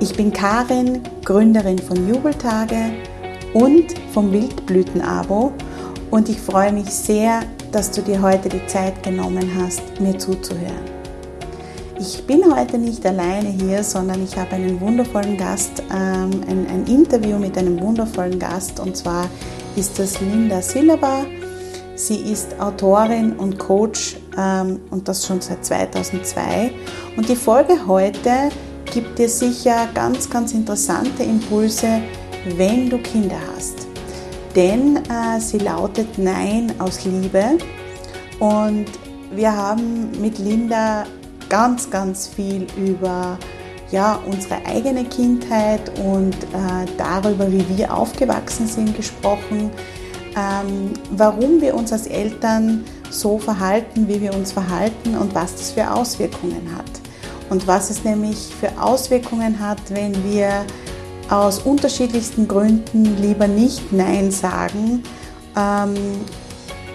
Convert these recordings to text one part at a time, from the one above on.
Ich bin Karin, Gründerin von Jubeltage und vom Wildblüten-Abo und ich freue mich sehr, dass du dir heute die Zeit genommen hast, mir zuzuhören. Ich bin heute nicht alleine hier, sondern ich habe einen wundervollen Gast, ähm, ein, ein, Interview mit einem wundervollen Gast und zwar ist das Linda Silber. Sie ist Autorin und Coach ähm, und das schon seit 2002. Und die Folge heute gibt dir sicher ganz, ganz interessante Impulse, wenn du Kinder hast. Denn äh, sie lautet Nein aus Liebe. Und wir haben mit Linda ganz, ganz viel über ja, unsere eigene Kindheit und äh, darüber, wie wir aufgewachsen sind, gesprochen. Ähm, warum wir uns als Eltern so verhalten, wie wir uns verhalten und was das für Auswirkungen hat und was es nämlich für Auswirkungen hat, wenn wir aus unterschiedlichsten Gründen lieber nicht Nein sagen, ähm,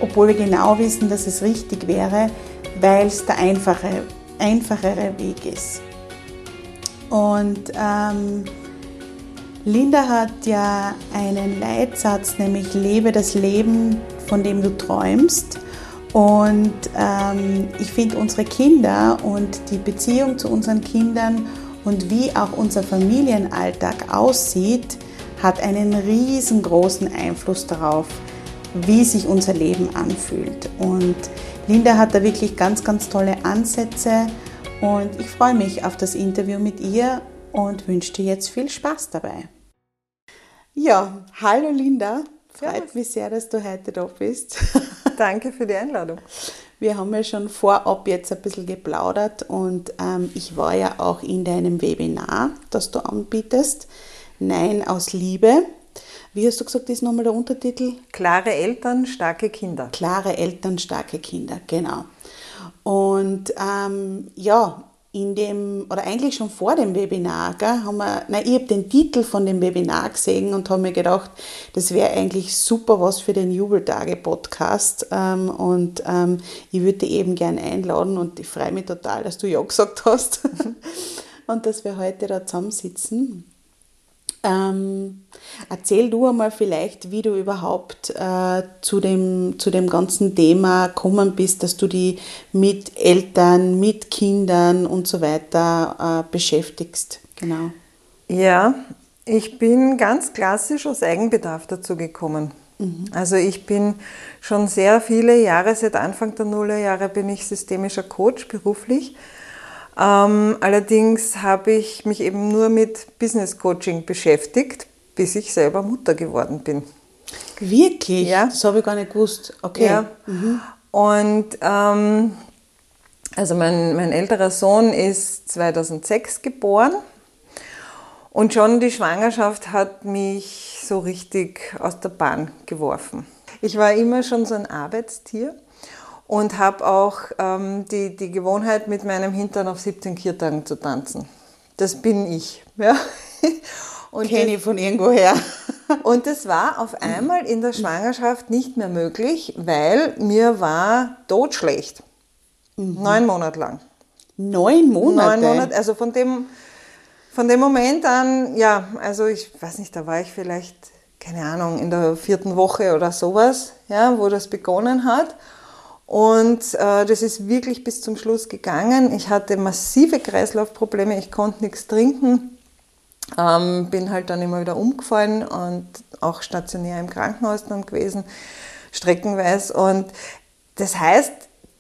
obwohl wir genau wissen, dass es richtig wäre, weil es der einfache, einfachere Weg ist. Und ähm, Linda hat ja einen Leitsatz, nämlich lebe das Leben, von dem du träumst. Und ähm, ich finde unsere Kinder und die Beziehung zu unseren Kindern und wie auch unser Familienalltag aussieht, hat einen riesengroßen Einfluss darauf, wie sich unser Leben anfühlt. Und Linda hat da wirklich ganz, ganz tolle Ansätze und ich freue mich auf das Interview mit ihr und wünsche dir jetzt viel Spaß dabei. Ja, hallo Linda. Freut mich sehr, dass du heute da bist. Danke für die Einladung. Wir haben ja schon vorab jetzt ein bisschen geplaudert und ähm, ich war ja auch in deinem Webinar, das du anbietest. Nein aus Liebe. Wie hast du gesagt, ist nochmal der Untertitel? Klare Eltern, starke Kinder. Klare Eltern, starke Kinder, genau. Und ähm, ja, in dem, oder eigentlich schon vor dem Webinar, gell, haben wir, nein, ich habe den Titel von dem Webinar gesehen und habe mir gedacht, das wäre eigentlich super was für den Jubeltage-Podcast ähm, und ähm, ich würde dich eben gerne einladen und ich freue mich total, dass du ja gesagt hast und dass wir heute da zusammensitzen. Ähm, erzähl du einmal vielleicht, wie du überhaupt äh, zu, dem, zu dem ganzen Thema gekommen bist, dass du die mit Eltern, mit Kindern und so weiter äh, beschäftigst. Genau. Ja, ich bin ganz klassisch aus Eigenbedarf dazu gekommen. Mhm. Also ich bin schon sehr viele Jahre, seit Anfang der Nullerjahre bin ich systemischer Coach beruflich ähm, allerdings habe ich mich eben nur mit Business Coaching beschäftigt, bis ich selber Mutter geworden bin. Wirklich? Ja. Das habe ich gar nicht gewusst. Okay. Ja. Mhm. Und ähm, also mein, mein älterer Sohn ist 2006 geboren und schon die Schwangerschaft hat mich so richtig aus der Bahn geworfen. Ich war immer schon so ein Arbeitstier und habe auch ähm, die, die Gewohnheit, mit meinem Hintern auf 17 Kirtagen zu tanzen. Das bin ich. Ja. Kenne ich von irgendwoher. Und das war auf einmal in der Schwangerschaft nicht mehr möglich, weil mir war totschlecht. Neun Monate lang. Neun Monate? Neun Monate, also von dem, von dem Moment an, ja, also ich weiß nicht, da war ich vielleicht, keine Ahnung, in der vierten Woche oder sowas, ja, wo das begonnen hat. Und äh, das ist wirklich bis zum Schluss gegangen. Ich hatte massive Kreislaufprobleme, ich konnte nichts trinken, ähm, bin halt dann immer wieder umgefallen und auch stationär im Krankenhaus dann gewesen, streckenweise. Und das heißt,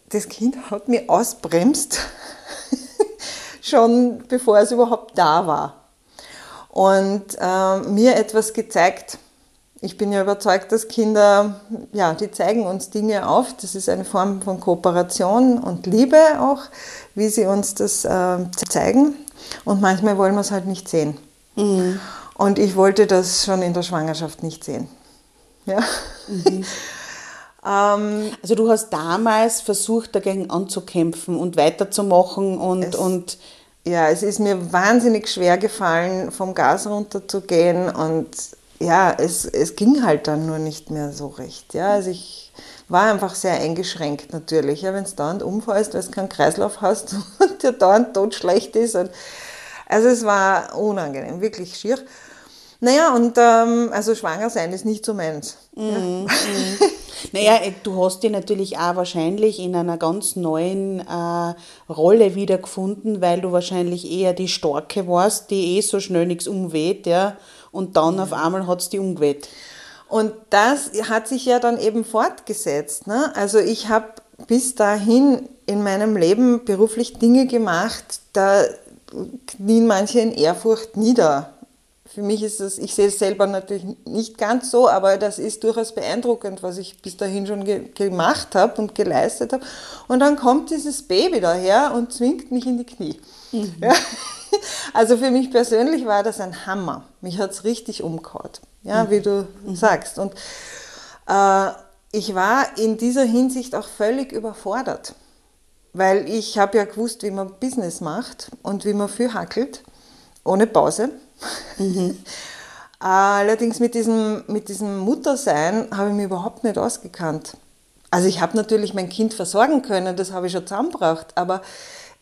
das Kind hat mich ausbremst, schon bevor es überhaupt da war. Und äh, mir etwas gezeigt, ich bin ja überzeugt, dass Kinder, ja, die zeigen uns Dinge auf. Das ist eine Form von Kooperation und Liebe auch, wie sie uns das äh, zeigen. Und manchmal wollen wir es halt nicht sehen. Mhm. Und ich wollte das schon in der Schwangerschaft nicht sehen. Ja. Mhm. ähm, also du hast damals versucht, dagegen anzukämpfen und weiterzumachen und, es, und ja, es ist mir wahnsinnig schwer gefallen, vom Gas runterzugehen und ja, es, es ging halt dann nur nicht mehr so recht. Ja, also ich war einfach sehr eingeschränkt natürlich. Ja, wenn du dauernd umfällst, weil du keinen Kreislauf hast und dir dauernd totschlecht ist. Und, also es war unangenehm, wirklich schier. Naja, und ähm, also schwanger sein ist nicht so meins. Mhm. Ja. Naja, äh, du hast dich natürlich auch wahrscheinlich in einer ganz neuen äh, Rolle wiedergefunden, weil du wahrscheinlich eher die Starke warst, die eh so schnell nichts umweht, ja und dann auf einmal hat es die umgeweht. Und das hat sich ja dann eben fortgesetzt. Ne? Also ich habe bis dahin in meinem Leben beruflich Dinge gemacht, da knien manche in Ehrfurcht nieder. Für mich ist das, ich sehe es selber natürlich nicht ganz so, aber das ist durchaus beeindruckend, was ich bis dahin schon ge gemacht habe und geleistet habe. Und dann kommt dieses Baby daher und zwingt mich in die Knie. Mhm. Ja? Also für mich persönlich war das ein Hammer. Mich hat es richtig umgehauen, ja, mhm. wie du mhm. sagst. Und äh, ich war in dieser Hinsicht auch völlig überfordert, weil ich habe ja gewusst, wie man Business macht und wie man viel hackelt, ohne Pause. Mhm. Allerdings mit diesem, mit diesem Muttersein habe ich mich überhaupt nicht ausgekannt. Also ich habe natürlich mein Kind versorgen können, das habe ich schon zusammengebracht, aber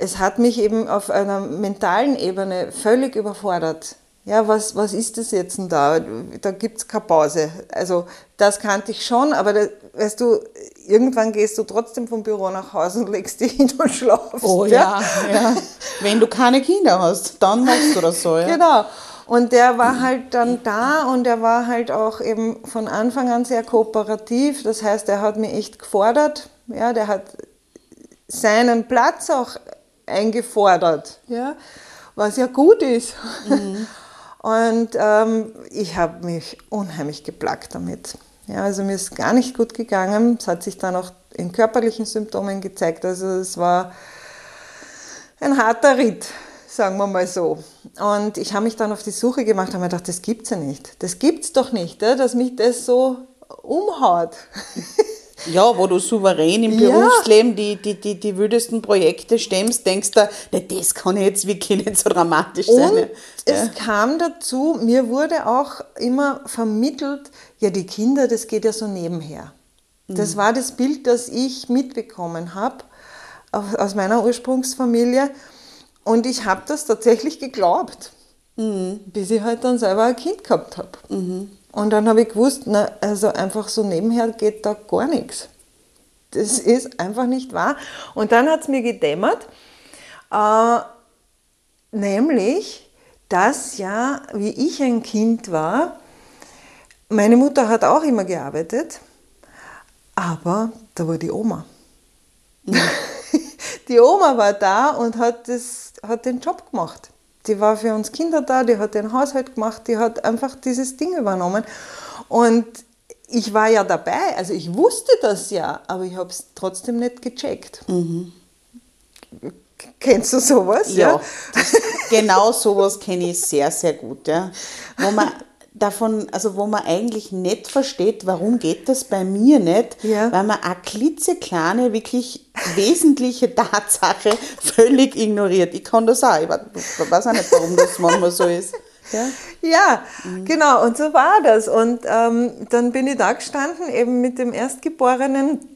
es hat mich eben auf einer mentalen Ebene völlig überfordert. Ja, was, was ist das jetzt denn da? Da gibt es keine Pause. Also das kannte ich schon, aber da, weißt du, irgendwann gehst du trotzdem vom Büro nach Hause und legst dich hin und schlafst. Oh ja, ja. ja. Wenn du keine Kinder hast, dann machst du das so. Ja. Genau. Und der war halt dann da und er war halt auch eben von Anfang an sehr kooperativ. Das heißt, er hat mich echt gefordert. Ja, der hat seinen Platz auch eingefordert, ja, was ja gut ist. Mhm. Und ähm, ich habe mich unheimlich geplagt damit. Ja, also mir ist gar nicht gut gegangen. Es hat sich dann auch in körperlichen Symptomen gezeigt. Also es war ein harter Ritt, sagen wir mal so. Und ich habe mich dann auf die Suche gemacht und habe mir gedacht, das gibt's ja nicht. Das gibt's doch nicht, dass mich das so umhaut. Ja, wo du souverän im ja. Berufsleben die, die, die, die wildesten Projekte stemmst, denkst du, das kann jetzt wirklich nicht so dramatisch sein. Und es kam dazu, mir wurde auch immer vermittelt, ja, die Kinder, das geht ja so nebenher. Das mhm. war das Bild, das ich mitbekommen habe aus meiner Ursprungsfamilie. Und ich habe das tatsächlich geglaubt, mhm. bis ich halt dann selber ein Kind gehabt habe. Mhm. Und dann habe ich gewusst, na, also einfach so nebenher geht da gar nichts. Das ist einfach nicht wahr. Und dann hat es mir gedämmert, äh, nämlich, dass ja, wie ich ein Kind war, meine Mutter hat auch immer gearbeitet, aber da war die Oma. die Oma war da und hat, das, hat den Job gemacht. Die war für uns Kinder da, die hat den Haushalt gemacht, die hat einfach dieses Ding übernommen. Und ich war ja dabei, also ich wusste das ja, aber ich habe es trotzdem nicht gecheckt. Mhm. Kennst du sowas? Ja, ja? genau sowas kenne ich sehr, sehr gut. Ja. Wo man davon, also wo man eigentlich nicht versteht, warum geht das bei mir nicht, ja. weil man eine klitzekleine, wirklich wesentliche Tatsache völlig ignoriert. Ich kann das auch, ich weiß auch nicht, warum das manchmal so ist. Ja, ja mhm. genau, und so war das. Und ähm, dann bin ich da gestanden, eben mit dem Erstgeborenen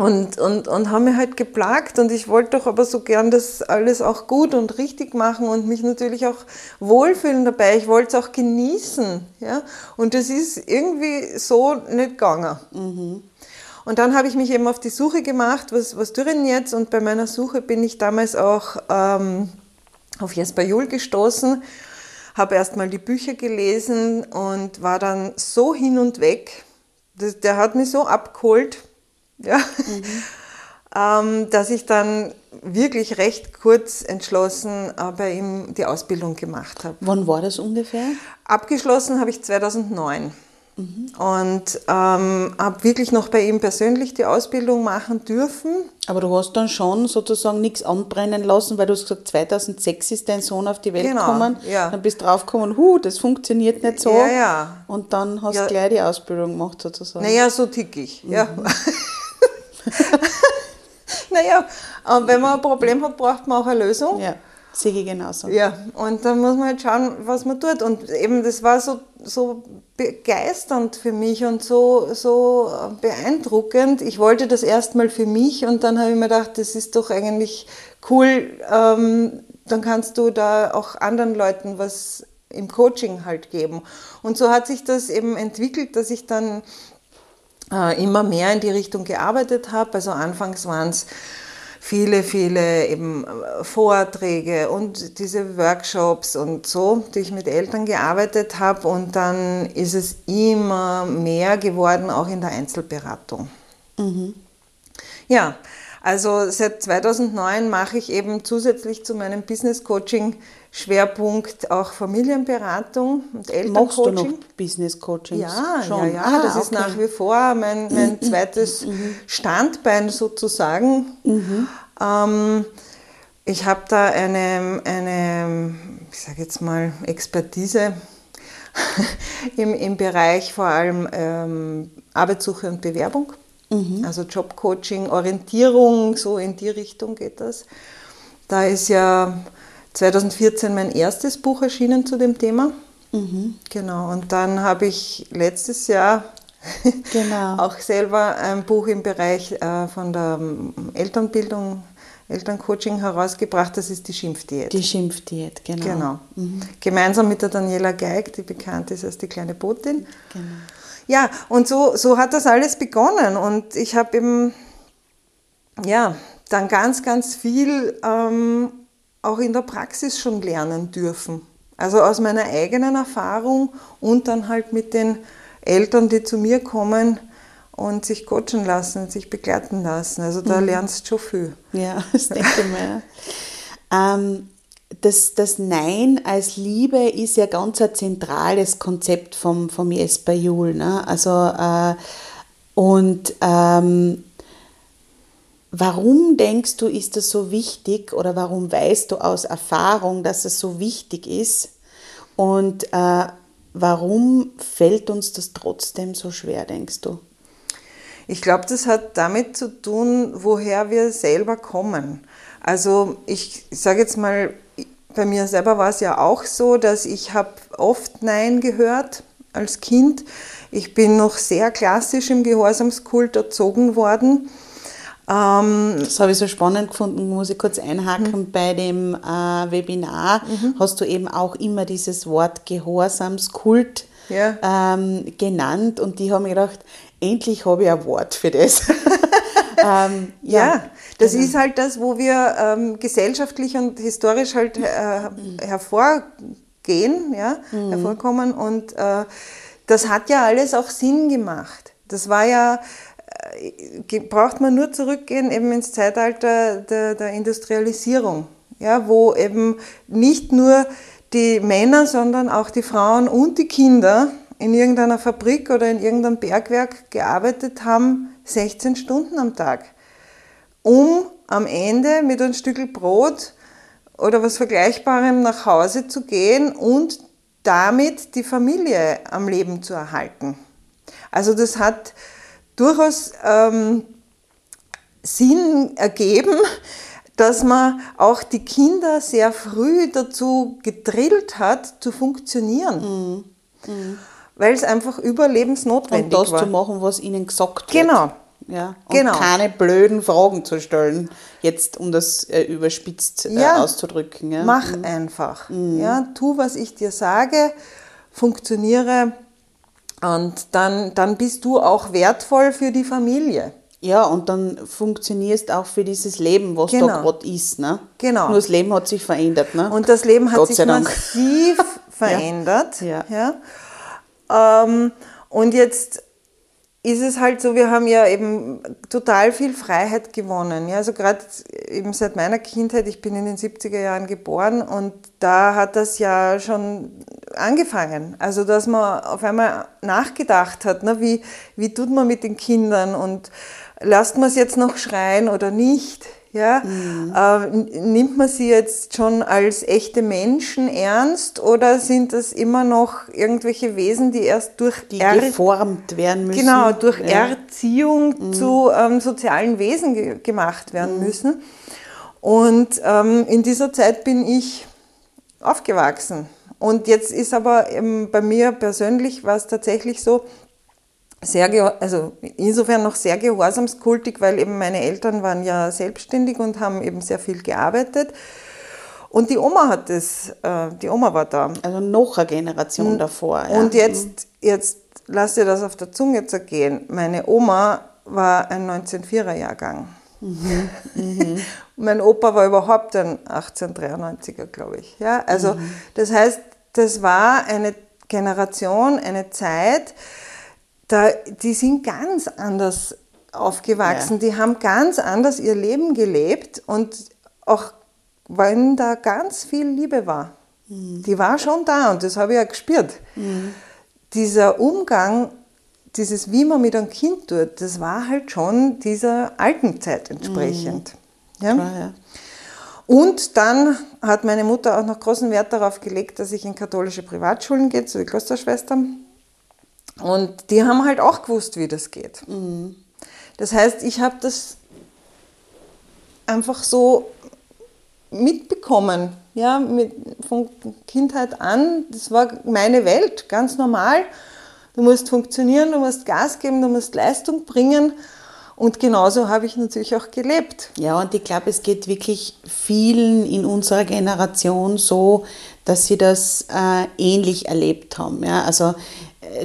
und, und, und haben mich halt geplagt und ich wollte doch aber so gern das alles auch gut und richtig machen und mich natürlich auch wohlfühlen dabei. Ich wollte es auch genießen. Ja? Und das ist irgendwie so nicht gegangen. Mhm. Und dann habe ich mich eben auf die Suche gemacht, was, was tue ich denn jetzt? Und bei meiner Suche bin ich damals auch ähm, auf Jesper Juhl gestoßen, habe erstmal die Bücher gelesen und war dann so hin und weg. Das, der hat mich so abgeholt ja. Mhm. ähm, dass ich dann wirklich recht kurz entschlossen äh, bei ihm die Ausbildung gemacht habe. Wann war das ungefähr? Abgeschlossen habe ich 2009. Und ähm, habe wirklich noch bei ihm persönlich die Ausbildung machen dürfen. Aber du hast dann schon sozusagen nichts anbrennen lassen, weil du hast gesagt, 2006 ist dein Sohn auf die Welt genau, gekommen. Ja. Dann bist du draufgekommen, hu, das funktioniert nicht so. Ja, ja. Und dann hast du ja. gleich die Ausbildung gemacht sozusagen. Naja, so tick ich. Mhm. Ja. naja, wenn man ein Problem hat, braucht man auch eine Lösung. Ja, sehe ich genauso. Ja, und dann muss man halt schauen, was man tut. Und eben, das war so, so begeisternd für mich und so, so beeindruckend. Ich wollte das erstmal für mich und dann habe ich mir gedacht, das ist doch eigentlich cool. Ähm, dann kannst du da auch anderen Leuten was im Coaching halt geben. Und so hat sich das eben entwickelt, dass ich dann äh, immer mehr in die Richtung gearbeitet habe. Also anfangs waren es viele, viele eben äh, Vorträge und diese Workshops und so, die ich mit Eltern gearbeitet habe. Und dann ist es immer mehr geworden, auch in der Einzelberatung. Mhm. Ja, also seit 2009 mache ich eben zusätzlich zu meinem Business Coaching Schwerpunkt auch Familienberatung und Elterncoaching. Machst du noch Business Coaching? Ja, Schon. ja, ja, ah, das okay. ist nach wie vor mein, mein mhm. zweites mhm. Standbein sozusagen. Mhm. Ähm, ich habe da eine, eine, ich sage jetzt mal, Expertise im, im Bereich vor allem ähm, Arbeitssuche und Bewerbung. Mhm. Also Jobcoaching, Orientierung, so in die Richtung geht das. Da ist ja 2014 mein erstes Buch erschienen zu dem Thema. Mhm. Genau, und dann habe ich letztes Jahr genau. auch selber ein Buch im Bereich äh, von der ähm, Elternbildung, Elterncoaching herausgebracht. Das ist die Schimpfdiät. Die Schimpfdiät, genau. genau. Mhm. Gemeinsam mit der Daniela Geig, die bekannt ist als die kleine Botin. Genau. Ja, und so, so hat das alles begonnen. Und ich habe eben, ja, dann ganz, ganz viel ähm, auch in der Praxis schon lernen dürfen. Also aus meiner eigenen Erfahrung und dann halt mit den Eltern, die zu mir kommen und sich coachen lassen, sich begleiten lassen. Also da mhm. lernst du schon viel. Ja, das denke ich mir. ähm, das, das Nein als Liebe ist ja ganz ein zentrales Konzept vom, vom Jesper Juhl. Ne? Also, äh, und ähm, warum denkst du, ist das so wichtig oder warum weißt du aus Erfahrung, dass es so wichtig ist? Und äh, warum fällt uns das trotzdem so schwer, denkst du? Ich glaube, das hat damit zu tun, woher wir selber kommen. Also ich sage jetzt mal, bei mir selber war es ja auch so, dass ich habe oft Nein gehört als Kind. Ich bin noch sehr klassisch im Gehorsamskult erzogen worden. Ähm, das habe ich so spannend gefunden, muss ich kurz einhaken. Mhm. Bei dem äh, Webinar mhm. hast du eben auch immer dieses Wort Gehorsamskult ja. ähm, genannt und die haben mir gedacht, endlich habe ich ein Wort für das. ähm, ja, ja, das genau. ist halt das, wo wir ähm, gesellschaftlich und historisch halt äh, hervorgehen, ja, mhm. hervorkommen. Und äh, das hat ja alles auch Sinn gemacht. Das war ja, äh, braucht man nur zurückgehen eben ins Zeitalter der, der Industrialisierung, ja, wo eben nicht nur die Männer, sondern auch die Frauen und die Kinder in irgendeiner Fabrik oder in irgendeinem Bergwerk gearbeitet haben, 16 Stunden am Tag, um am Ende mit einem Stück Brot oder was Vergleichbarem nach Hause zu gehen und damit die Familie am Leben zu erhalten. Also das hat durchaus ähm, Sinn ergeben, dass man auch die Kinder sehr früh dazu gedrillt hat, zu funktionieren. Mhm. Weil es einfach überlebensnotwendig war. Und das war. zu machen, was ihnen gesagt wird. Genau. Ja, und genau. keine blöden Fragen zu stellen, jetzt um das äh, überspitzt äh, ja, auszudrücken. Ja. Mach mhm. einfach. Mhm. Ja, tu, was ich dir sage, funktioniere und dann, dann bist du auch wertvoll für die Familie. Ja, und dann funktionierst auch für dieses Leben, was genau. da gerade ist. Ne? Genau. Nur das Leben hat sich verändert. Ne? Und das Leben hat Gott sich massiv verändert. Ja. ja. Ähm, und jetzt ist es halt so, wir haben ja eben total viel Freiheit gewonnen. Ja, also gerade eben seit meiner Kindheit, ich bin in den 70er Jahren geboren und da hat das ja schon angefangen. Also dass man auf einmal nachgedacht hat, ne, wie, wie tut man mit den Kindern und lasst man es jetzt noch schreien oder nicht? Ja? Mhm. Äh, nimmt man sie jetzt schon als echte Menschen ernst oder sind das immer noch irgendwelche Wesen, die erst durch die er geformt werden müssen? Genau, durch ja. Erziehung mhm. zu ähm, sozialen Wesen ge gemacht werden mhm. müssen. Und ähm, in dieser Zeit bin ich aufgewachsen. Und jetzt ist aber bei mir persönlich war es tatsächlich so, sehr, also insofern noch sehr gehorsamskultig, weil eben meine Eltern waren ja selbstständig und haben eben sehr viel gearbeitet. Und die Oma hat das, äh, die Oma war da. Also noch eine Generation davor. Ja. Und jetzt, jetzt lass dir das auf der Zunge zergehen. Meine Oma war ein 1904er Jahrgang. Mhm. Mhm. mein Opa war überhaupt ein 1893er, glaube ich. Ja, also mhm. das heißt, das war eine Generation, eine Zeit, da, die sind ganz anders aufgewachsen, ja. die haben ganz anders ihr Leben gelebt und auch wenn da ganz viel Liebe war. Mhm. Die war schon da und das habe ich ja gespürt. Mhm. Dieser Umgang, dieses, wie man mit einem Kind tut, das war halt schon dieser alten Zeit entsprechend. Mhm. Ja? Klar, ja. Und dann hat meine Mutter auch noch großen Wert darauf gelegt, dass ich in katholische Privatschulen gehe, zu den Klosterschwestern. Und die haben halt auch gewusst, wie das geht. Mhm. Das heißt, ich habe das einfach so mitbekommen, ja, mit, von Kindheit an. Das war meine Welt, ganz normal. Du musst funktionieren, du musst Gas geben, du musst Leistung bringen. Und genauso habe ich natürlich auch gelebt. Ja, und ich glaube, es geht wirklich vielen in unserer Generation so, dass sie das äh, ähnlich erlebt haben. Ja? Also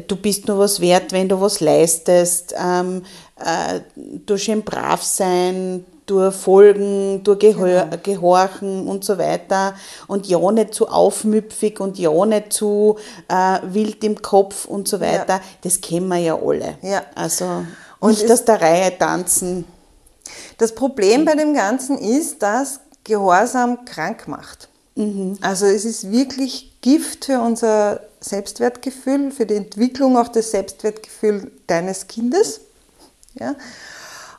du bist nur was wert, wenn du was leistest, ähm, äh, durch schön brav sein, durch Folgen, durch Gehör, genau. Gehorchen und so weiter und ja nicht zu aufmüpfig und ja nicht zu äh, wild im Kopf und so weiter. Ja. Das kennen wir ja alle. Ja. Also und nicht aus der Reihe tanzen. Das Problem bei dem Ganzen ist, dass Gehorsam krank macht. Also es ist wirklich Gift für unser Selbstwertgefühl, für die Entwicklung auch des Selbstwertgefühls deines Kindes. Ja?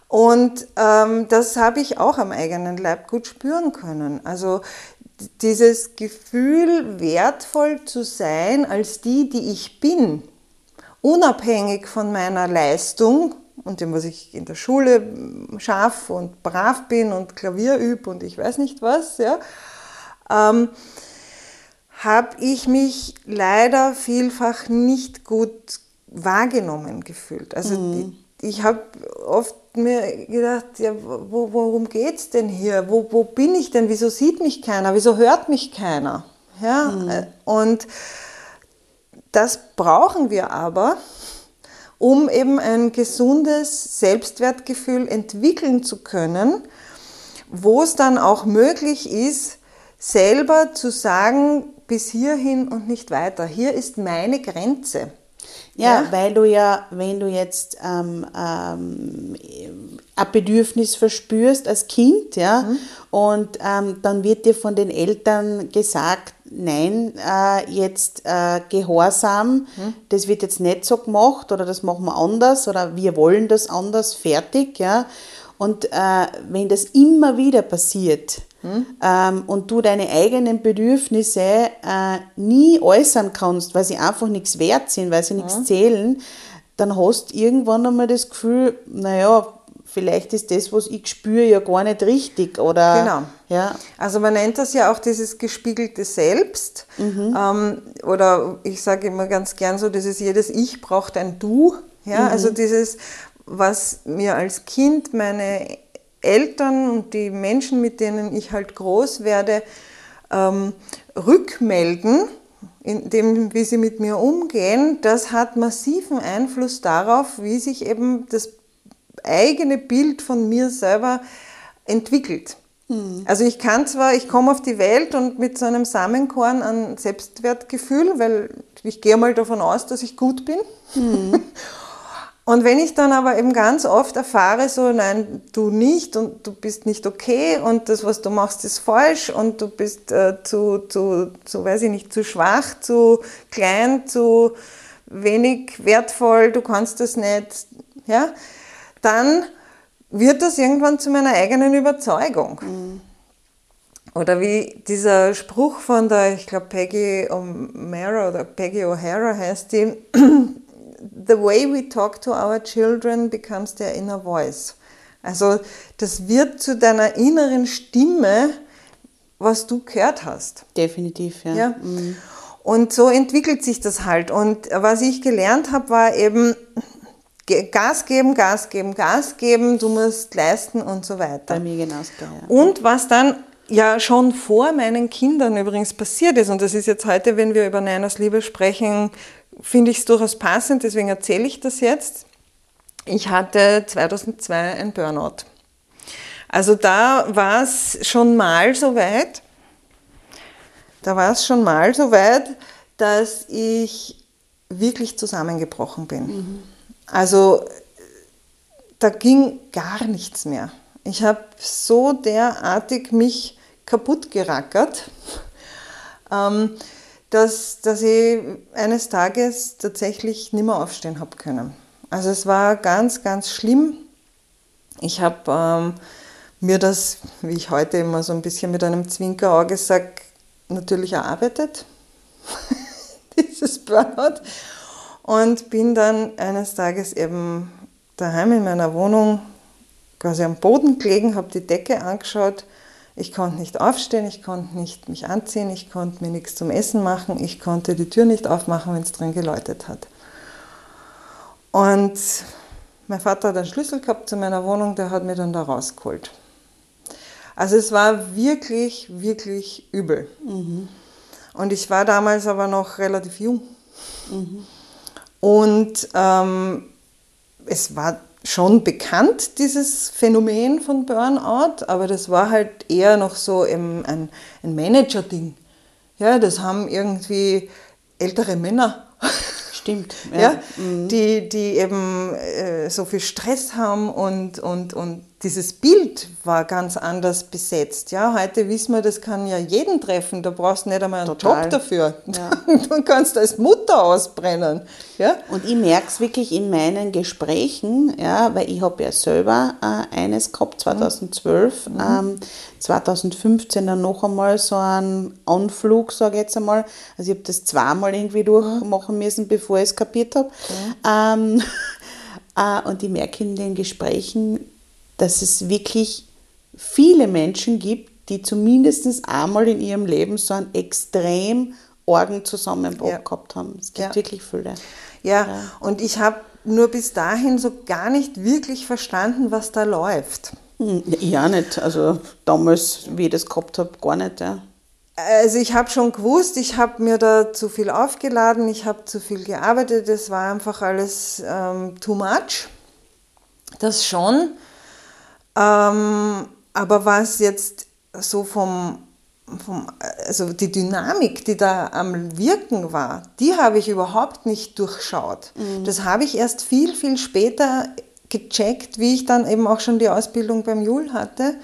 Und ähm, das habe ich auch am eigenen Leib gut spüren können. Also dieses Gefühl, wertvoll zu sein als die, die ich bin, unabhängig von meiner Leistung und dem, was ich in der Schule schaffe und brav bin und Klavier übe und ich weiß nicht was, ja, ähm, habe ich mich leider vielfach nicht gut wahrgenommen gefühlt. Also mhm. ich, ich habe oft mir gedacht, ja, wo, worum geht es denn hier? Wo, wo bin ich denn? Wieso sieht mich keiner? Wieso hört mich keiner? Ja? Mhm. Und das brauchen wir aber, um eben ein gesundes Selbstwertgefühl entwickeln zu können, wo es dann auch möglich ist, selber zu sagen, bis hierhin und nicht weiter. Hier ist meine Grenze. Ja, ja, weil du ja, wenn du jetzt ähm, ähm, ein Bedürfnis verspürst als Kind, ja, mhm. und ähm, dann wird dir von den Eltern gesagt, nein, äh, jetzt äh, Gehorsam, mhm. das wird jetzt nicht so gemacht oder das machen wir anders oder wir wollen das anders, fertig, ja. Und äh, wenn das immer wieder passiert, hm? ähm, und du deine eigenen Bedürfnisse äh, nie äußern kannst, weil sie einfach nichts wert sind, weil sie nichts hm? zählen, dann hast du irgendwann einmal das Gefühl, naja, vielleicht ist das, was ich spüre, ja gar nicht richtig. Oder, Genau. Ja. Also man nennt das ja auch dieses gespiegelte Selbst. Ähm, oder ich sage immer ganz gern so, dieses jedes Ich braucht ein Du. Ja? Also dieses, was mir als Kind meine Eltern und die Menschen, mit denen ich halt groß werde, ähm, rückmelden, in dem, wie sie mit mir umgehen, das hat massiven Einfluss darauf, wie sich eben das eigene Bild von mir selber entwickelt. Also ich kann zwar, ich komme auf die Welt und mit so einem Samenkorn an Selbstwertgefühl, weil ich gehe mal davon aus, dass ich gut bin. Und wenn ich dann aber eben ganz oft erfahre, so, nein, du nicht und du bist nicht okay und das, was du machst, ist falsch und du bist äh, zu, zu, zu, weiß ich nicht, zu schwach, zu klein, zu wenig wertvoll, du kannst das nicht, ja, dann wird das irgendwann zu meiner eigenen Überzeugung. Oder wie dieser Spruch von der, ich glaube Peggy O'Mara oder Peggy O'Hara heißt die, The way we talk to our children becomes their inner voice. Also das wird zu deiner inneren Stimme, was du gehört hast. Definitiv, ja. Ja? Und so entwickelt sich das halt. Und was ich gelernt habe, war eben Gas geben, Gas geben, Gas geben, du musst leisten und so weiter. Bei mir genauso. Ja. Und was dann ja schon vor meinen Kindern übrigens passiert ist, und das ist jetzt heute, wenn wir über Nein aus Liebe sprechen, finde ich es durchaus passend, deswegen erzähle ich das jetzt. Ich hatte 2002 ein Burnout. Also da war es schon mal so weit, da war es schon mal so weit, dass ich wirklich zusammengebrochen bin. Also da ging gar nichts mehr. Ich habe so derartig mich kaputt gerackert, ähm, dass, dass ich eines Tages tatsächlich nicht mehr aufstehen habe können. Also es war ganz, ganz schlimm. Ich habe ähm, mir das, wie ich heute immer so ein bisschen mit einem Zwinkerauge sage, natürlich erarbeitet, dieses Burnout. Und bin dann eines Tages eben daheim in meiner Wohnung quasi am Boden gelegen, habe die Decke angeschaut. Ich konnte nicht aufstehen, ich konnte nicht mich anziehen, ich konnte mir nichts zum Essen machen, ich konnte die Tür nicht aufmachen, wenn es drin geläutet hat. Und mein Vater hat einen Schlüssel gehabt zu meiner Wohnung, der hat mir dann da rausgeholt. Also es war wirklich, wirklich übel. Und ich war damals aber noch relativ jung. Und ähm, es war schon bekannt, dieses Phänomen von Burnout, aber das war halt eher noch so ein, ein Manager-Ding. Ja, das haben irgendwie ältere Männer, Stimmt. ja, die, die eben äh, so viel Stress haben und, und, und dieses Bild war ganz anders besetzt. Ja, heute wissen wir, das kann ja jeden treffen, da brauchst du nicht einmal einen Total. Job dafür. Ja. Du kannst als Mutter ausbrennen. Ja? Und ich merke es wirklich in meinen Gesprächen, ja, weil ich habe ja selber äh, eines gehabt, 2012, ähm, 2015 dann noch einmal so einen Anflug, sage ich jetzt einmal. Also ich habe das zweimal irgendwie durchmachen müssen, bevor ich es kapiert habe. Ähm, äh, und ich merke in den Gesprächen, dass es wirklich viele Menschen gibt, die zumindest einmal in ihrem Leben so einen extrem argen Zusammenbruch Ja. gehabt haben. Es gibt Ja. wirklich viele. Ja, und ich habe nur bis dahin so gar nicht wirklich verstanden, was da läuft. Hm, auch nicht. Also damals, wie ich das gehabt habe, gar nicht. Ja. Also ich habe schon gewusst, ich habe mir da zu viel aufgeladen, ich habe zu viel gearbeitet, es war einfach alles ähm, too much. Das schon. Ähm, aber was jetzt so vom, vom, also die Dynamik, die da am Wirken war, die habe ich überhaupt nicht durchschaut. Das habe ich erst viel, viel später gecheckt, wie ich dann eben auch schon die Ausbildung beim Jul hatte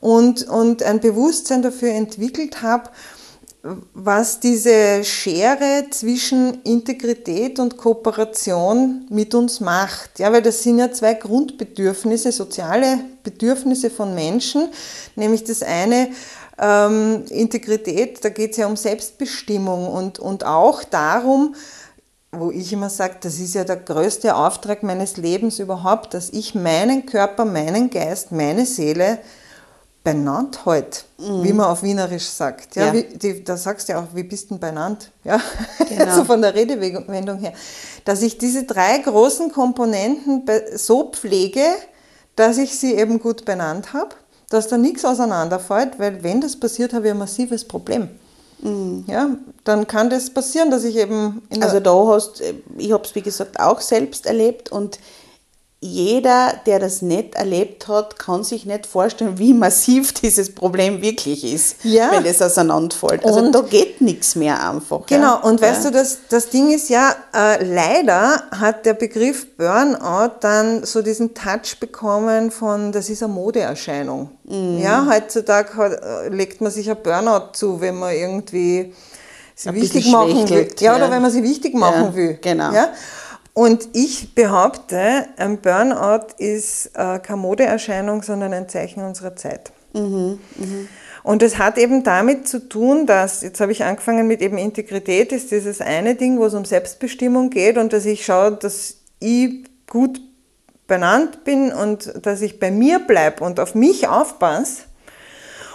und, und ein Bewusstsein dafür entwickelt habe, was diese Schere zwischen Integrität und Kooperation mit uns macht. Ja, weil das sind ja zwei Grundbedürfnisse, soziale Bedürfnisse von Menschen, nämlich das eine ähm, Integrität, da geht es ja um Selbstbestimmung und, und auch darum, wo ich immer sage, das ist ja der größte Auftrag meines Lebens überhaupt, dass ich meinen Körper, meinen Geist, meine Seele benannt halt, mhm. wie man auf Wienerisch sagt. Ja, ja. Wie, die, da sagst du ja auch, wie bist du benannt? Ja, genau. so von der Redewendung her. Dass ich diese drei großen Komponenten so pflege, dass ich sie eben gut benannt habe, dass da nichts auseinanderfällt, weil wenn das passiert, habe ich ein massives Problem. Mhm. Ja, dann kann das passieren, dass ich eben. also da hast, ich habe es wie gesagt auch selbst erlebt und jeder, der das nicht erlebt hat, kann sich nicht vorstellen, wie massiv dieses Problem wirklich ist, ja. wenn es auseinanderfällt. Also und da geht nichts mehr einfach. Genau, ja. und weißt du, das, das Ding ist ja, äh, leider hat der Begriff Burnout dann so diesen Touch bekommen von, das ist eine Modeerscheinung. Mhm. Ja, heutzutage hat, äh, legt man sich ein Burnout zu, wenn man irgendwie sie wichtig machen will. Ja, ja, oder wenn man sie wichtig machen will. Genau. Und ich behaupte, ein Burnout ist äh, keine Modeerscheinung, sondern ein Zeichen unserer Zeit. Mhm, mh. Und es hat eben damit zu tun, dass, jetzt habe ich angefangen mit eben Integrität, ist dieses eine Ding, wo es um Selbstbestimmung geht und dass ich schaue, dass ich gut benannt bin und dass ich bei mir bleibe und auf mich aufpasse.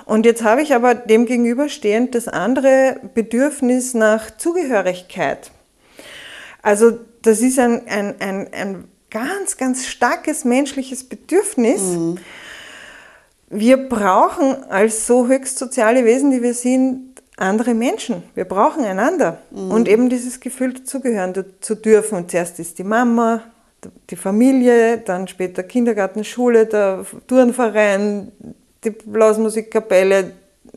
Und jetzt habe ich aber dem gegenüberstehend das andere Bedürfnis nach Zugehörigkeit. Also das ist ein, ein, ein, ein ganz, ganz starkes menschliches Bedürfnis. Mhm. Wir brauchen als so höchst soziale Wesen, die wir sind, andere Menschen. Wir brauchen einander mhm. und eben dieses Gefühl dazugehören zu dürfen. Und zuerst ist die Mama, die Familie, dann später Kindergarten, Schule, der Turnverein, die Blasmusikkapelle,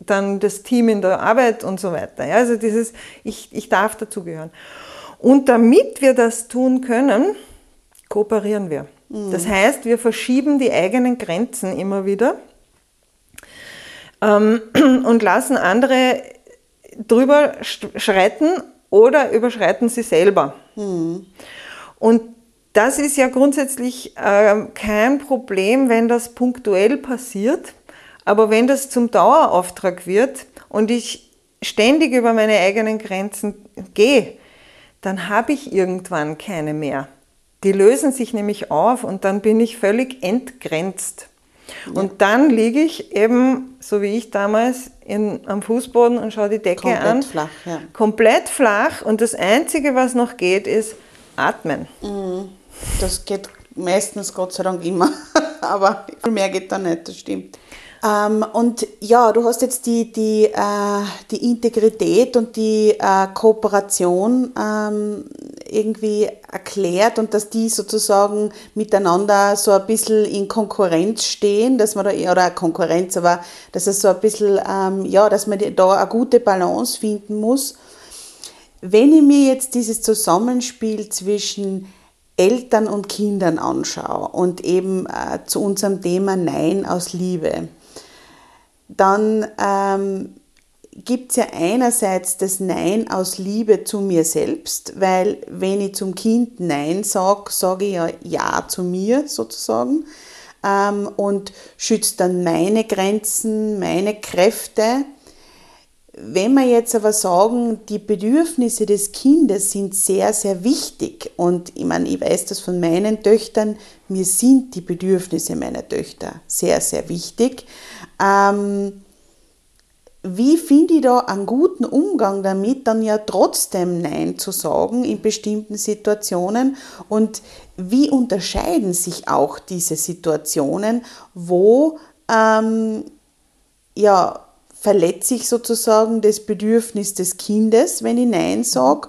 dann das Team in der Arbeit und so weiter. Ja, also dieses, ich, ich darf dazugehören. Und damit wir das tun können, kooperieren wir. Mhm. Das heißt, wir verschieben die eigenen Grenzen immer wieder ähm, und lassen andere drüber schreiten oder überschreiten sie selber. Mhm. Und das ist ja grundsätzlich äh, kein Problem, wenn das punktuell passiert, aber wenn das zum Dauerauftrag wird und ich ständig über meine eigenen Grenzen gehe, dann habe ich irgendwann keine mehr. Die lösen sich nämlich auf und dann bin ich völlig entgrenzt. Ja. Und dann liege ich eben, so wie ich damals, in, am Fußboden und schaue die Decke Komplett an. Flach, ja. Komplett flach. Und das Einzige, was noch geht, ist atmen. Mhm. Das geht meistens Gott sei Dank immer. Aber viel mehr geht da nicht, das stimmt. Ähm, und ja, du hast jetzt die, die, äh, die Integrität und die äh, Kooperation ähm, irgendwie erklärt und dass die sozusagen miteinander so ein bisschen in Konkurrenz stehen, dass man da, oder Konkurrenz, aber dass es so ein bisschen, ähm, ja, dass man da eine gute Balance finden muss. Wenn ich mir jetzt dieses Zusammenspiel zwischen Eltern und Kindern anschaue und eben äh, zu unserem Thema Nein aus Liebe, dann ähm, gibt es ja einerseits das Nein aus Liebe zu mir selbst, weil wenn ich zum Kind Nein sage, sage ich ja Ja zu mir sozusagen ähm, und schütze dann meine Grenzen, meine Kräfte. Wenn wir jetzt aber sagen, die Bedürfnisse des Kindes sind sehr, sehr wichtig und ich meine, ich weiß das von meinen Töchtern, mir sind die Bedürfnisse meiner Töchter sehr, sehr wichtig. Ähm, wie finde ich da einen guten Umgang damit, dann ja trotzdem Nein zu sagen in bestimmten Situationen? Und wie unterscheiden sich auch diese Situationen, wo ähm, ja, verletze ich sozusagen das Bedürfnis des Kindes, wenn ich Nein sage?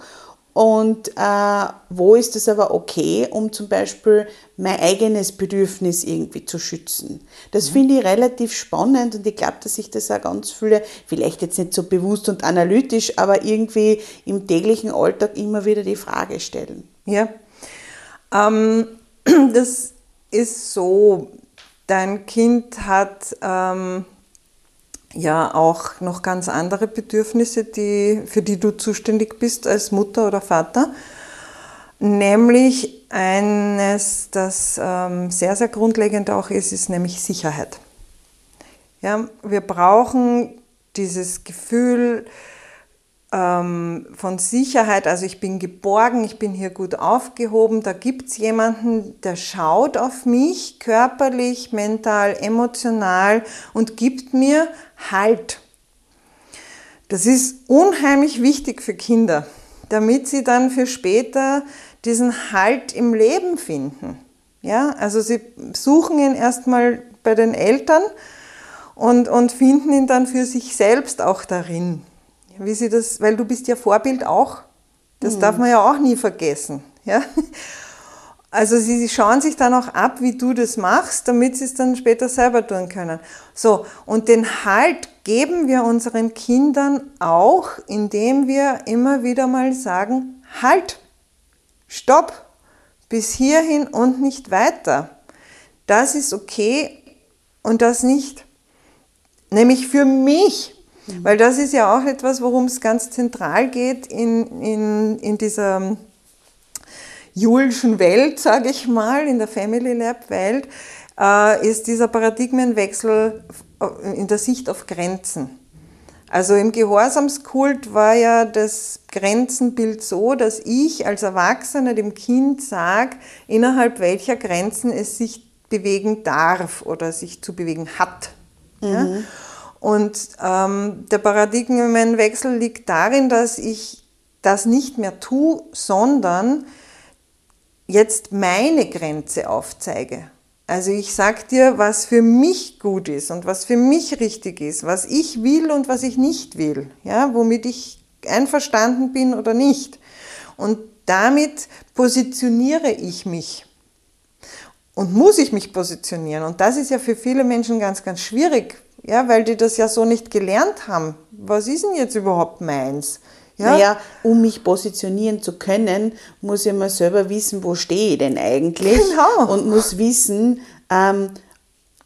Und äh, wo ist es aber okay, um zum Beispiel mein eigenes Bedürfnis irgendwie zu schützen? Das mhm. finde ich relativ spannend und ich glaube, dass sich das auch ganz viele, vielleicht jetzt nicht so bewusst und analytisch, aber irgendwie im täglichen Alltag immer wieder die Frage stellen. Ja, ähm, das ist so, dein Kind hat ähm, ja auch noch ganz andere Bedürfnisse, die, für die du zuständig bist als Mutter oder Vater. Nämlich eines, das ähm, sehr, sehr grundlegend auch ist, ist nämlich Sicherheit. Ja, wir brauchen dieses Gefühl, ähm, von Sicherheit, also ich bin geborgen, ich bin hier gut aufgehoben, da gibt es jemanden, der schaut auf mich körperlich, mental, emotional und gibt mir Halt. Das ist unheimlich wichtig für Kinder, damit sie dann für später diesen Halt im Leben finden. Ja, also sie suchen ihn erstmal bei den Eltern und, und finden ihn dann für sich selbst auch darin. Wie sie das, weil du bist ja Vorbild auch. Das mhm. darf man ja auch nie vergessen. Ja? Also sie schauen sich dann auch ab, wie du das machst, damit sie es dann später selber tun können. So, und den Halt geben wir unseren Kindern auch, indem wir immer wieder mal sagen, halt, stopp, bis hierhin und nicht weiter. Das ist okay und das nicht. Nämlich für mich, mhm. weil das ist ja auch etwas, worum es ganz zentral geht in, in, in dieser Julschen Welt, sage ich mal, in der Family Lab Welt, äh, ist dieser Paradigmenwechsel äh, in der Sicht auf Grenzen. Also im Gehorsamskult war ja das Grenzenbild so, dass ich als Erwachsener dem Kind sage, innerhalb welcher Grenzen es sich bewegen darf oder sich zu bewegen hat. Mhm. Ja? Und ähm, der Paradigmenwechsel liegt darin, dass ich das nicht mehr tue, sondern jetzt meine Grenze aufzeige. Also ich sag dir, was für mich gut ist und was für mich richtig ist, was ich will und was ich nicht will, ja, womit ich einverstanden bin oder nicht. Und damit positioniere ich mich. Und muss ich mich positionieren? Und das ist ja für viele Menschen ganz, ganz schwierig, ja, weil die das ja so nicht gelernt haben. Was ist denn jetzt überhaupt meins? Ja? Naja, um mich positionieren zu können, muss ich mal selber wissen, wo stehe ich denn eigentlich. Genau. Und muss wissen, ähm,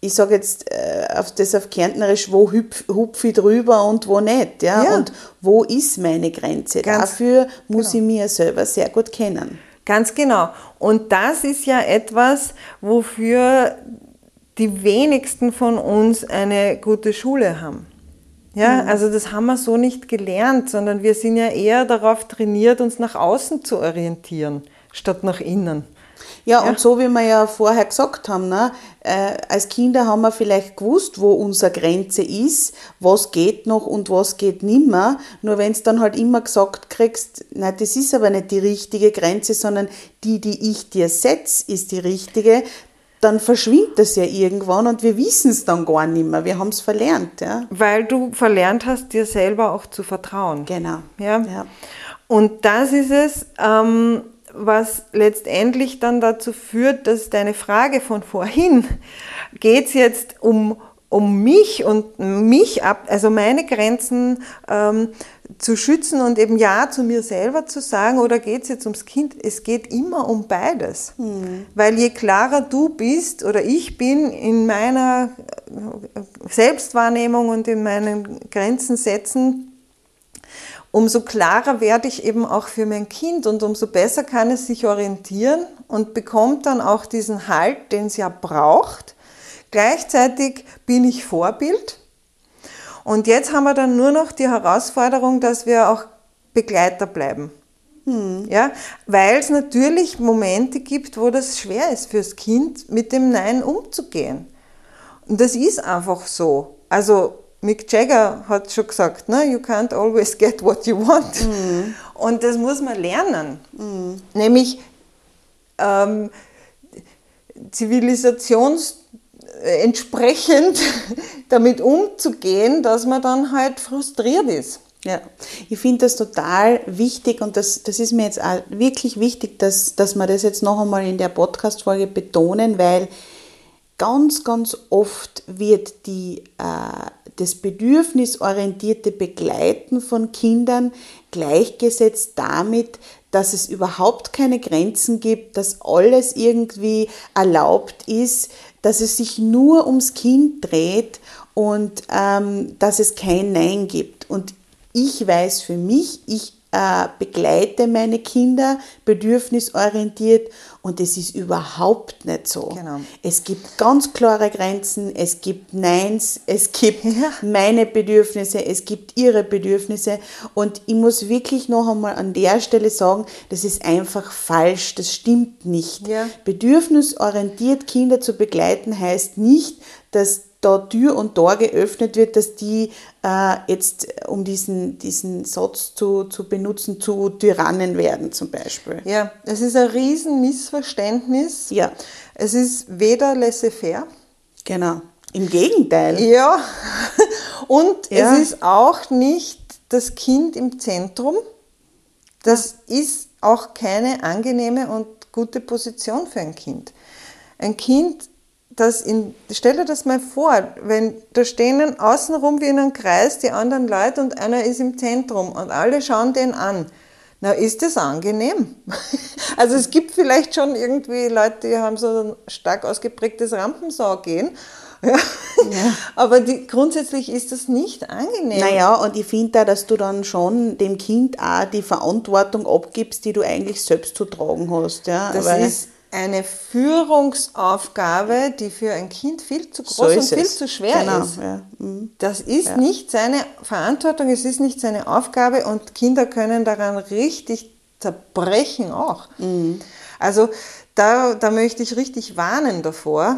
ich sage jetzt äh, auf das auf Kärntnerisch, wo hüpf, hupf ich drüber und wo nicht. Ja? ja. Und wo ist meine Grenze? Ganz Dafür muss genau. ich mir selber sehr gut kennen. Ganz genau. Und das ist ja etwas, wofür die wenigsten von uns eine gute Schule haben. Ja, mhm. also das haben wir so nicht gelernt, sondern wir sind ja eher darauf trainiert, uns nach außen zu orientieren, statt nach innen. Ja, ja, und so wie wir ja vorher gesagt haben, ne, äh, als Kinder haben wir vielleicht gewusst, wo unsere Grenze ist, was geht noch und was geht nimmer. Nur wenn es dann halt immer gesagt kriegst, na, das ist aber nicht die richtige Grenze, sondern die, die ich dir setze, ist die richtige, dann verschwindet das ja irgendwann und wir wissen es dann gar nicht mehr. Wir haben es verlernt. Ja? Weil du verlernt hast, dir selber auch zu vertrauen. Genau. Ja? ja. Und das ist es, ähm, was letztendlich dann dazu führt, dass deine Frage von vorhin, geht es jetzt um, um mich und mich ab, also meine Grenzen ähm, zu schützen und eben Ja zu mir selber zu sagen oder geht es jetzt ums Kind? Es geht immer um beides. Mhm. Weil je klarer du bist oder ich bin in meiner Selbstwahrnehmung und in meinen Grenzen setzen, umso klarer werde ich eben auch für mein Kind und umso besser kann es sich orientieren und bekommt dann auch diesen Halt, den es ja braucht. Gleichzeitig bin ich Vorbild und jetzt haben wir dann nur noch die Herausforderung, dass wir auch Begleiter bleiben. Hm. Ja, weil es natürlich Momente gibt, wo das schwer ist fürs Kind, mit dem Nein umzugehen. Und das ist einfach so. Also Mick Jagger hat schon gesagt, ne, you can't always get what you want. Mhm. Und das muss man lernen. Mhm. Nämlich ähm, Zivilisations entsprechend damit umzugehen, dass man dann halt frustriert ist. Ja, ich finde das total wichtig und das, das ist mir jetzt auch wirklich wichtig, dass, dass wir das jetzt noch einmal in der Podcast-Folge betonen, weil ganz, ganz oft wird die, äh, das bedürfnisorientierte Begleiten von Kindern gleichgesetzt damit, dass es überhaupt keine Grenzen gibt, dass alles irgendwie erlaubt ist, dass es sich nur ums Kind dreht und ähm, dass es kein Nein gibt. Und ich weiß für mich, ich äh, begleite meine Kinder bedürfnisorientiert und es ist überhaupt nicht so. Genau. Es gibt ganz klare Grenzen, es gibt Neins, es gibt Ja. meine Bedürfnisse, es gibt ihre Bedürfnisse und ich muss wirklich noch einmal an der Stelle sagen, das ist einfach falsch, das stimmt nicht. Ja. Bedürfnisorientiert Kinder zu begleiten heißt nicht, dass da Tür und Tor geöffnet wird, dass die äh, jetzt, um diesen, diesen Satz zu, zu benutzen, zu Tyrannen werden zum Beispiel. Ja, es ist ein Riesenmissverständnis. Ja. Es ist weder laissez-faire. Genau. Im Gegenteil. Ja. Und Ja. es ist auch nicht das Kind im Zentrum. Das ist auch keine angenehme und gute Position für ein Kind. Ein Kind, das in, stell dir das mal vor, wenn da stehen außenrum wie in einem Kreis die anderen Leute und einer ist im Zentrum und alle schauen den an. Na, ist das angenehm? Also es gibt vielleicht schon irgendwie Leute, die haben so ein stark ausgeprägtes Rampensau-Gehen. Ja. Aber die, grundsätzlich ist das nicht angenehm. Naja, und ich finde da, dass du dann schon dem Kind auch die Verantwortung abgibst, die du eigentlich selbst zu tragen hast. Ja? Das Weil- ist eine Führungsaufgabe, die für ein Kind viel zu groß so und viel es. zu schwer genau, ist. Ja. mhm. Das ist nicht seine Verantwortung, es ist nicht seine Aufgabe und Kinder können daran richtig zerbrechen auch. Mhm. Also da, da möchte ich richtig warnen davor,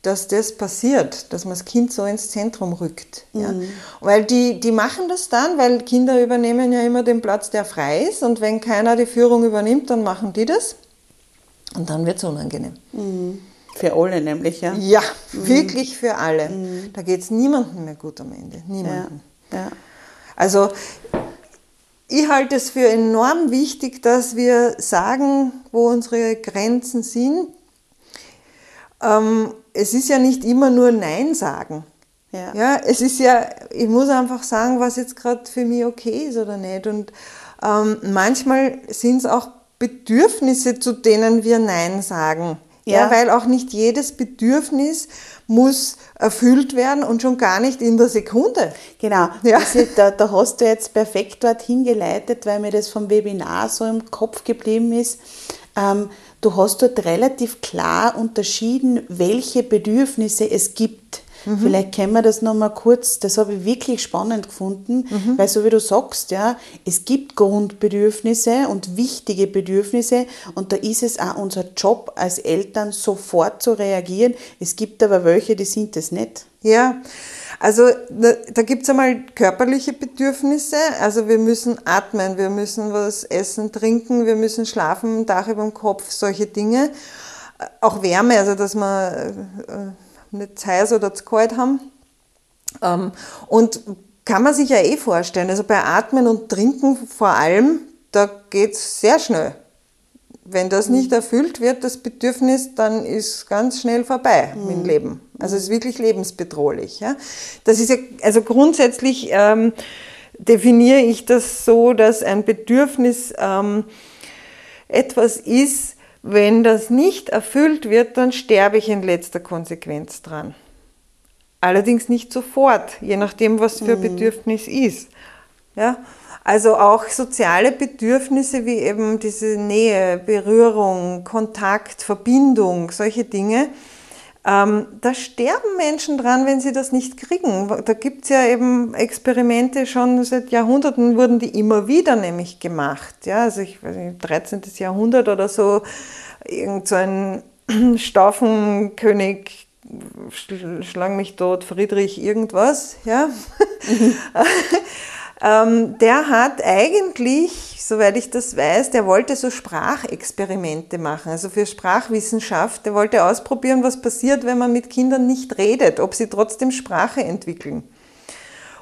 dass das passiert, dass man das Kind so ins Zentrum rückt. Ja. Mhm. Weil die, die machen das dann, weil Kinder übernehmen ja immer den Platz, der frei ist und wenn keiner die Führung übernimmt, dann machen die das und dann wird es unangenehm. Für alle nämlich, ja. Ja, wirklich für alle. Da geht es niemandem mehr gut am Ende. Ja. Niemandem. ja. Also ich halte es für enorm wichtig, dass wir sagen, wo unsere Grenzen sind. Ähm, es ist ja nicht immer nur Nein sagen. Ja. ja, es ist ja, ich muss einfach sagen, was jetzt gerade für mich okay ist oder nicht. Und ähm, manchmal sind es auch Bedürfnisse, zu denen wir Nein sagen. Ja. Ja. weil auch nicht jedes Bedürfnis muss erfüllt werden und schon gar nicht in der Sekunde. Genau, Ja. ist, da, da hast du jetzt perfekt dorthin geleitet, weil mir das vom Webinar so im Kopf geblieben ist. Ähm, du hast dort relativ klar unterschieden, welche Bedürfnisse es gibt. Vielleicht können wir das nochmal kurz, das habe ich wirklich spannend gefunden, weil so wie du sagst, ja, es gibt Grundbedürfnisse und wichtige Bedürfnisse und da ist es auch unser Job als Eltern sofort zu reagieren. Es gibt aber welche, die sind das nicht. Ja, also da, da gibt es einmal körperliche Bedürfnisse. Also wir müssen atmen, wir müssen was essen, trinken, wir müssen schlafen, Dach über dem Kopf, solche Dinge. Äh, Auch Wärme, also dass wir äh, äh, nicht zu heiß oder zu kalt haben. Ähm, und kann man sich ja eh vorstellen, also bei Atmen und Trinken vor allem, da geht es sehr schnell. Wenn das nicht erfüllt wird, das Bedürfnis, dann ist ganz schnell vorbei mit dem Leben. Also es ist wirklich lebensbedrohlich. Ja? Das ist ja, also grundsätzlich ähm, definiere ich das so, dass ein Bedürfnis ähm, etwas ist, wenn das nicht erfüllt wird, dann sterbe ich in letzter Konsequenz dran. Allerdings nicht sofort, je nachdem, was für ein Bedürfnis ist. Ja? Also auch soziale Bedürfnisse wie eben diese Nähe, Berührung, Kontakt, Verbindung, solche Dinge. Ähm, da sterben Menschen dran, wenn sie das nicht kriegen. Da gibt es ja eben Experimente, schon seit Jahrhunderten wurden die immer wieder nämlich gemacht. Ja, also ich weiß nicht, 13. Jahrhundert oder so, irgend so ein Staufenkönig, schl- schlag mich tot, Friedrich irgendwas, ja. ähm, der hat eigentlich, soweit ich das weiß, der wollte so Sprachexperimente machen, also für Sprachwissenschaft. Der wollte ausprobieren, was passiert, wenn man mit Kindern nicht redet, ob sie trotzdem Sprache entwickeln.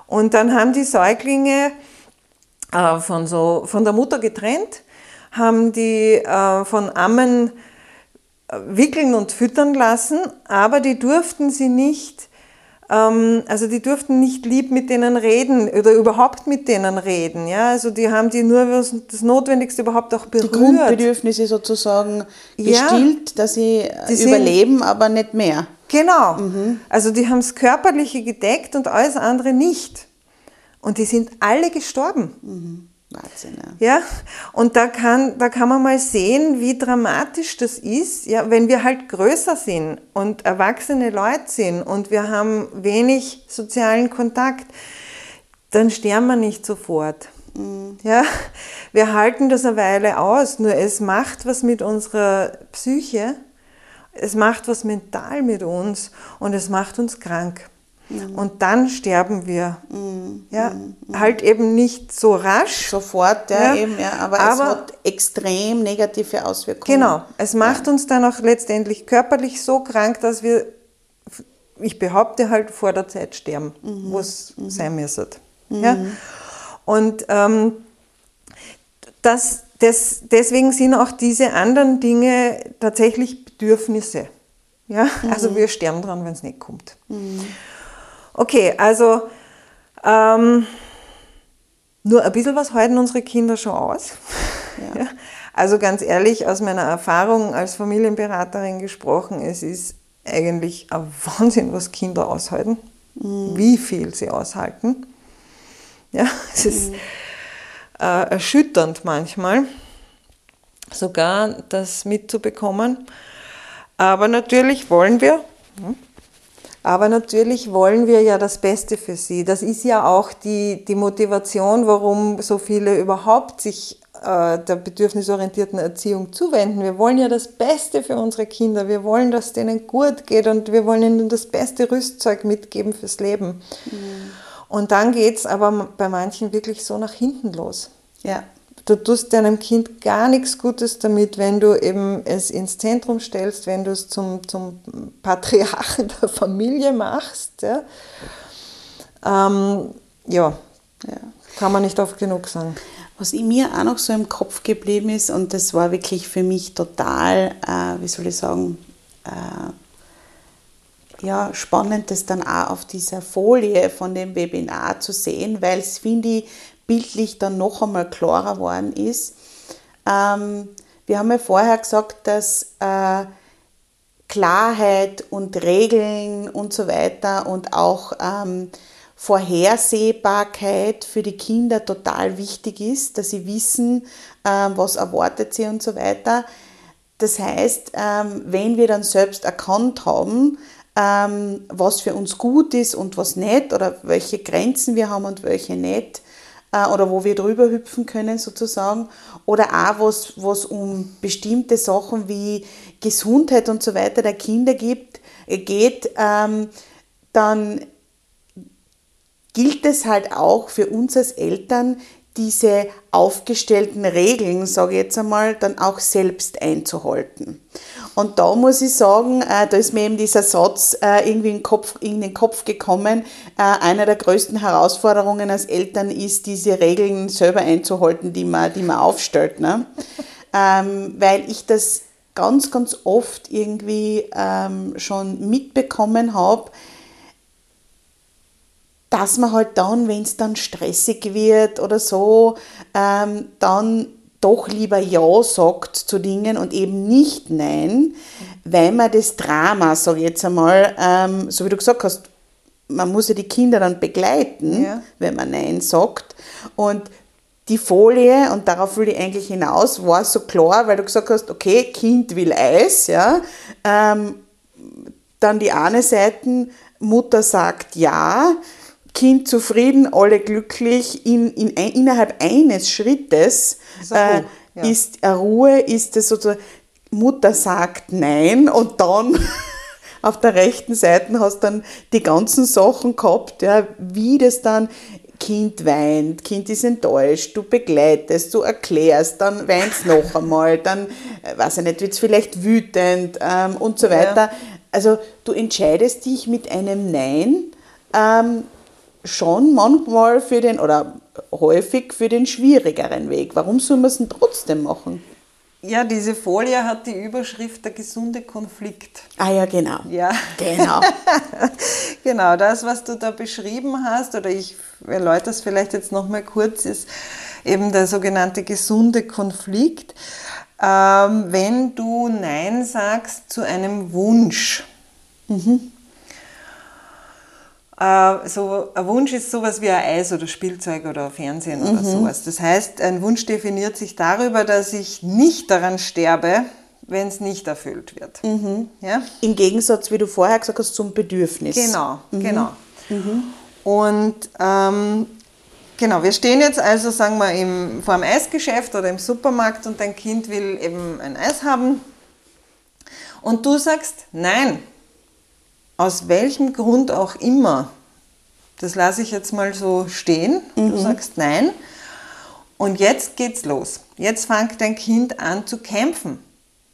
Und dann haben die Säuglinge äh, von, so, von der Mutter getrennt, haben die äh, von Ammen äh, wickeln und füttern lassen, aber die durften sie nicht, also die durften nicht lieb mit denen reden oder überhaupt mit denen reden. Ja? Also die haben die nur das Notwendigste überhaupt auch Die berührt. Grundbedürfnisse sozusagen Ja. gestillt, dass sie Die sind- überleben, aber nicht mehr. Genau. Also die haben das Körperliche gedeckt und alles andere nicht. Und die sind alle gestorben. Wahnsinn, ja. Und da kann, da kann man mal sehen, wie dramatisch das ist, ja, wenn wir halt größer sind und erwachsene Leute sind und wir haben wenig sozialen Kontakt, dann sterben wir nicht sofort. Mhm. Ja, wir halten das eine Weile aus, nur es macht was mit unserer Psyche, es macht was mental mit uns und es macht uns krank. Mhm. Und dann sterben wir. Mhm. Ja, mhm. halt eben nicht so rasch. Sofort, ja, ja. eben, ja. Aber, aber, es hat extrem negative Auswirkungen. Genau. Es macht ja. uns dann auch letztendlich körperlich so krank, dass wir, ich behaupte halt, vor der Zeit sterben, mhm. wo es mhm. sein müsste. Ja? Und ähm, das, das, deswegen sind auch diese anderen Dinge tatsächlich Bedürfnisse. Ja? Also wir sterben dran, wenn es nicht kommt. Okay, also ähm, nur ein bisschen was halten unsere Kinder schon aus. Ja. Ja. Also ganz ehrlich, aus meiner Erfahrung als Familienberaterin gesprochen, es ist eigentlich ein Wahnsinn, was Kinder aushalten, mhm. wie viel sie aushalten. Ja, es ist mhm. äh, erschütternd manchmal, sogar das mitzubekommen. Aber natürlich wollen wir, hm, aber natürlich wollen wir ja das Beste für sie. Das ist ja auch die, die Motivation, warum so viele überhaupt sich äh, der bedürfnisorientierten Erziehung zuwenden. Wir wollen ja das Beste für unsere Kinder. Wir wollen, dass es denen gut geht und wir wollen ihnen das beste Rüstzeug mitgeben fürs Leben. Mhm. Und dann geht es aber bei manchen wirklich so nach hinten los. Ja. Du tust deinem Kind gar nichts Gutes damit, wenn du eben es ins Zentrum stellst, wenn du es zum, zum Patriarchen der Familie machst. Ja, ähm, ja. ja. kann man nicht oft genug sagen. Was in mir auch noch so im Kopf geblieben ist, und das war wirklich für mich total, äh, wie soll ich sagen, äh, ja, spannend, das dann auch auf dieser Folie von dem Webinar zu sehen, weil es, finde ich, bildlich dann noch einmal klarer geworden ist. Ähm, wir haben ja vorher gesagt, dass äh, Klarheit und Regeln und so weiter und auch ähm, Vorhersehbarkeit für die Kinder total wichtig ist, dass sie wissen, ähm, was erwartet sie und so weiter. Das heißt, ähm, wenn wir dann selbst erkannt haben, ähm, was für uns gut ist und was nicht oder welche Grenzen wir haben und welche nicht, oder wo wir drüber hüpfen können sozusagen oder auch was, was um bestimmte Sachen wie Gesundheit und so weiter der Kinder gibt, äh, geht, ähm, dann gilt es halt auch für uns als Eltern, diese aufgestellten Regeln, sage ich jetzt einmal, dann auch selbst einzuhalten. Und da muss ich sagen, äh, da ist mir eben dieser Satz äh, irgendwie in den Kopf, in den Kopf gekommen. Äh, einer der größten Herausforderungen als Eltern ist, diese Regeln selber einzuhalten, die man, die man aufstellt. Ne? ähm, weil ich das ganz, ganz oft irgendwie ähm, schon mitbekommen habe, dass man halt dann, wenn es dann stressig wird oder so, ähm, dann doch lieber Ja sagt zu Dingen und eben nicht Nein, weil man das Drama, sage ich jetzt einmal, ähm, so wie du gesagt hast, man muss ja die Kinder dann begleiten, ja. wenn man Nein sagt. Und die Folie, und darauf will ich eigentlich hinaus, war so klar, weil du gesagt hast, okay, Kind will Eis, ja. Ähm, dann die eine Seite, Mutter sagt ja, Kind zufrieden, alle glücklich, in, in, innerhalb eines Schrittes ist, äh, ja. ist Ruhe, ist es sozusagen, Mutter sagt nein und dann auf der rechten Seite hast du dann die ganzen Sachen gehabt, ja, wie das dann Kind weint, Kind ist enttäuscht, du begleitest, du erklärst, dann weint es noch einmal, dann, äh, weiß ich nicht, wird es vielleicht wütend ähm, und so weiter. Ja. Also du entscheidest dich mit einem Nein ähm, schon manchmal für den oder häufig für den schwierigeren Weg. Warum soll man es denn trotzdem machen? Ja, diese Folie hat die Überschrift der gesunde Konflikt. Ah ja, genau. Ja, genau. genau, das, was du da beschrieben hast, oder ich erläutere es vielleicht jetzt nochmal kurz, ist eben der sogenannte gesunde Konflikt. Ähm, wenn du Nein sagst zu einem Wunsch, mhm. Äh, so, ein Wunsch ist sowas wie ein Eis oder Spielzeug oder Fernsehen oder sowas. Das heißt, ein Wunsch definiert sich darüber, dass ich nicht daran sterbe, wenn es nicht erfüllt wird. Ja? Im Gegensatz, wie du vorher gesagt hast, zum Bedürfnis. Genau, genau. Und ähm, genau, wir stehen jetzt also, sagen wir, im, vor einem Eisgeschäft oder im Supermarkt und dein Kind will eben ein Eis haben. Und du sagst, nein, aus welchem Grund auch immer. Das lasse ich jetzt mal so stehen. Du sagst nein. Und jetzt geht's los. Jetzt fängt dein Kind an zu kämpfen.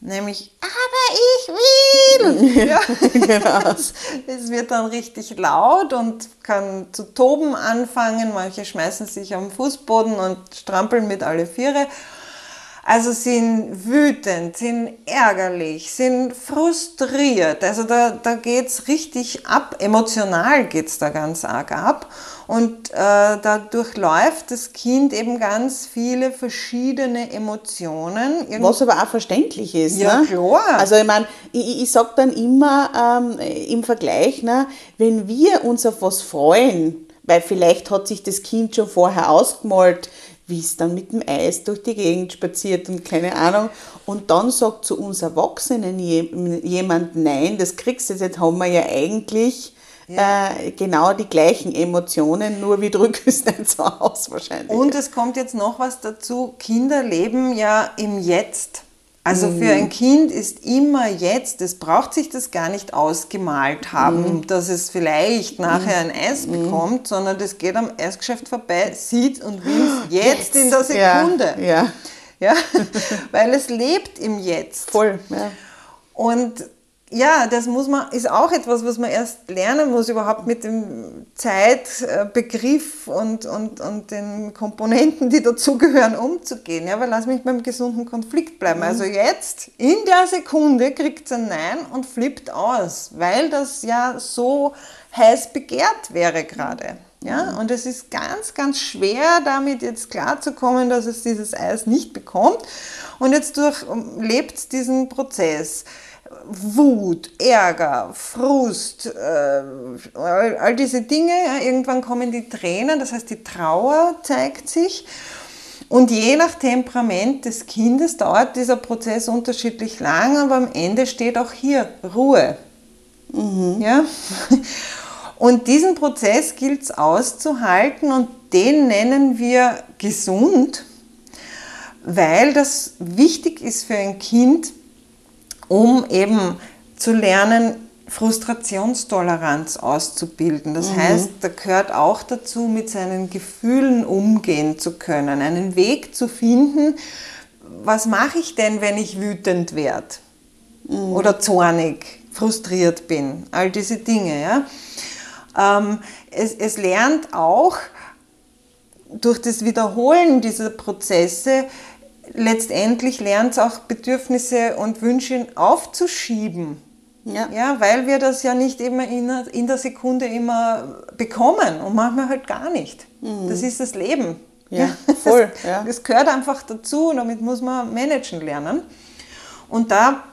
Nämlich, aber ich will. Ja. genau. Es wird dann richtig laut und kann zu toben anfangen. Manche schmeißen sich am Fußboden und strampeln mit alle Viere. Also sind wütend, sind ärgerlich, sind frustriert. Also da, da geht es richtig ab, emotional geht es da ganz arg ab. Und äh, da durchläuft das Kind eben ganz viele verschiedene Emotionen. Irgend- Was aber auch verständlich ist. Ja, ne? klar. Also ich meine, ich, ich sage dann immer ähm, im Vergleich, ne, wenn wir uns auf was freuen, weil vielleicht hat sich das Kind schon vorher ausgemalt, wie es dann mit dem Eis durch die Gegend spaziert und keine Ahnung. Und dann sagt zu uns Erwachsenen je- jemand, nein, das kriegst du jetzt, jetzt haben wir ja eigentlich äh, genau die gleichen Emotionen, nur wir drücken es nicht so aus wahrscheinlich. Und es kommt jetzt noch was dazu. Kinder leben ja im Jetzt. Also für ein Kind ist immer jetzt, es braucht sich das gar nicht ausgemalt haben, dass es vielleicht nachher ein Eis bekommt, sondern das geht am Eisgeschäft vorbei, sieht und will es jetzt in der Sekunde. Ja, ja Ja? Weil es lebt im Jetzt. voll. Ja. Und ja, das muss man, ist auch etwas, was man erst lernen muss, überhaupt mit dem Zeitbegriff und, und, und den Komponenten, die dazugehören, umzugehen. Ja, weil lass mich beim gesunden Konflikt bleiben. Also jetzt, in der Sekunde, kriegt es ein Nein und flippt aus, weil das ja so heiß begehrt wäre gerade. Ja, und es ist ganz, ganz schwer, damit jetzt klarzukommen, dass es dieses Eis nicht bekommt. Und jetzt durchlebt es diesen Prozess. Wut, Ärger, Frust, äh, all, diese Dinge. Ja, irgendwann kommen die Tränen, das heißt die Trauer zeigt sich. Und je nach Temperament des Kindes dauert dieser Prozess unterschiedlich lang, aber am Ende steht auch hier Ruhe. Ja? Und diesen Prozess gilt es auszuhalten und den nennen wir gesund, weil das wichtig ist für ein Kind, um eben zu lernen, Frustrationstoleranz auszubilden. Das heißt, da gehört auch dazu, mit seinen Gefühlen umgehen zu können, einen Weg zu finden, was mache ich denn, wenn ich wütend werde oder zornig, frustriert bin, all diese Dinge. Ja? Ähm, es, es lernt auch durch das Wiederholen dieser Prozesse, letztendlich lernt es auch Bedürfnisse und Wünsche aufzuschieben. Ja. Ja, weil wir das ja nicht immer in, der- in der Sekunde immer bekommen und manchmal halt gar nicht. Das ist das Leben. Mhm. Ja, voll, Das, ja. das gehört einfach dazu und damit muss man managen lernen. Und da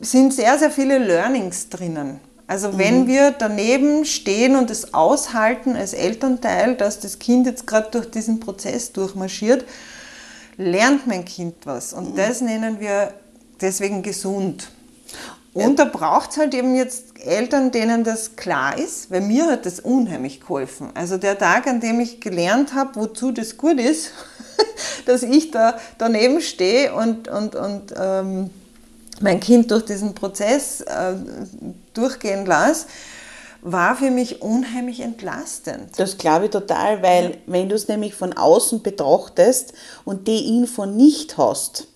sind sehr, sehr viele Learnings drinnen. Also wenn wir daneben stehen und es aushalten als Elternteil, dass das Kind jetzt gerade durch diesen Prozess durchmarschiert, lernt mein Kind was. Und das nennen wir deswegen gesund. Und da braucht es halt eben jetzt Eltern, denen das klar ist, weil mir hat das unheimlich geholfen. Also der Tag, an dem ich gelernt habe, wozu das gut ist, dass ich da daneben stehe und, und, und ähm, mein Kind durch diesen Prozess äh, durchgehen lasse, war für mich unheimlich entlastend. Das glaube ich total, weil wenn du es nämlich von außen betrachtest und die Info nicht hast,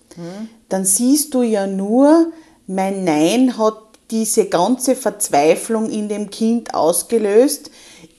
dann siehst du ja nur, mein Nein hat diese ganze Verzweiflung in dem Kind ausgelöst.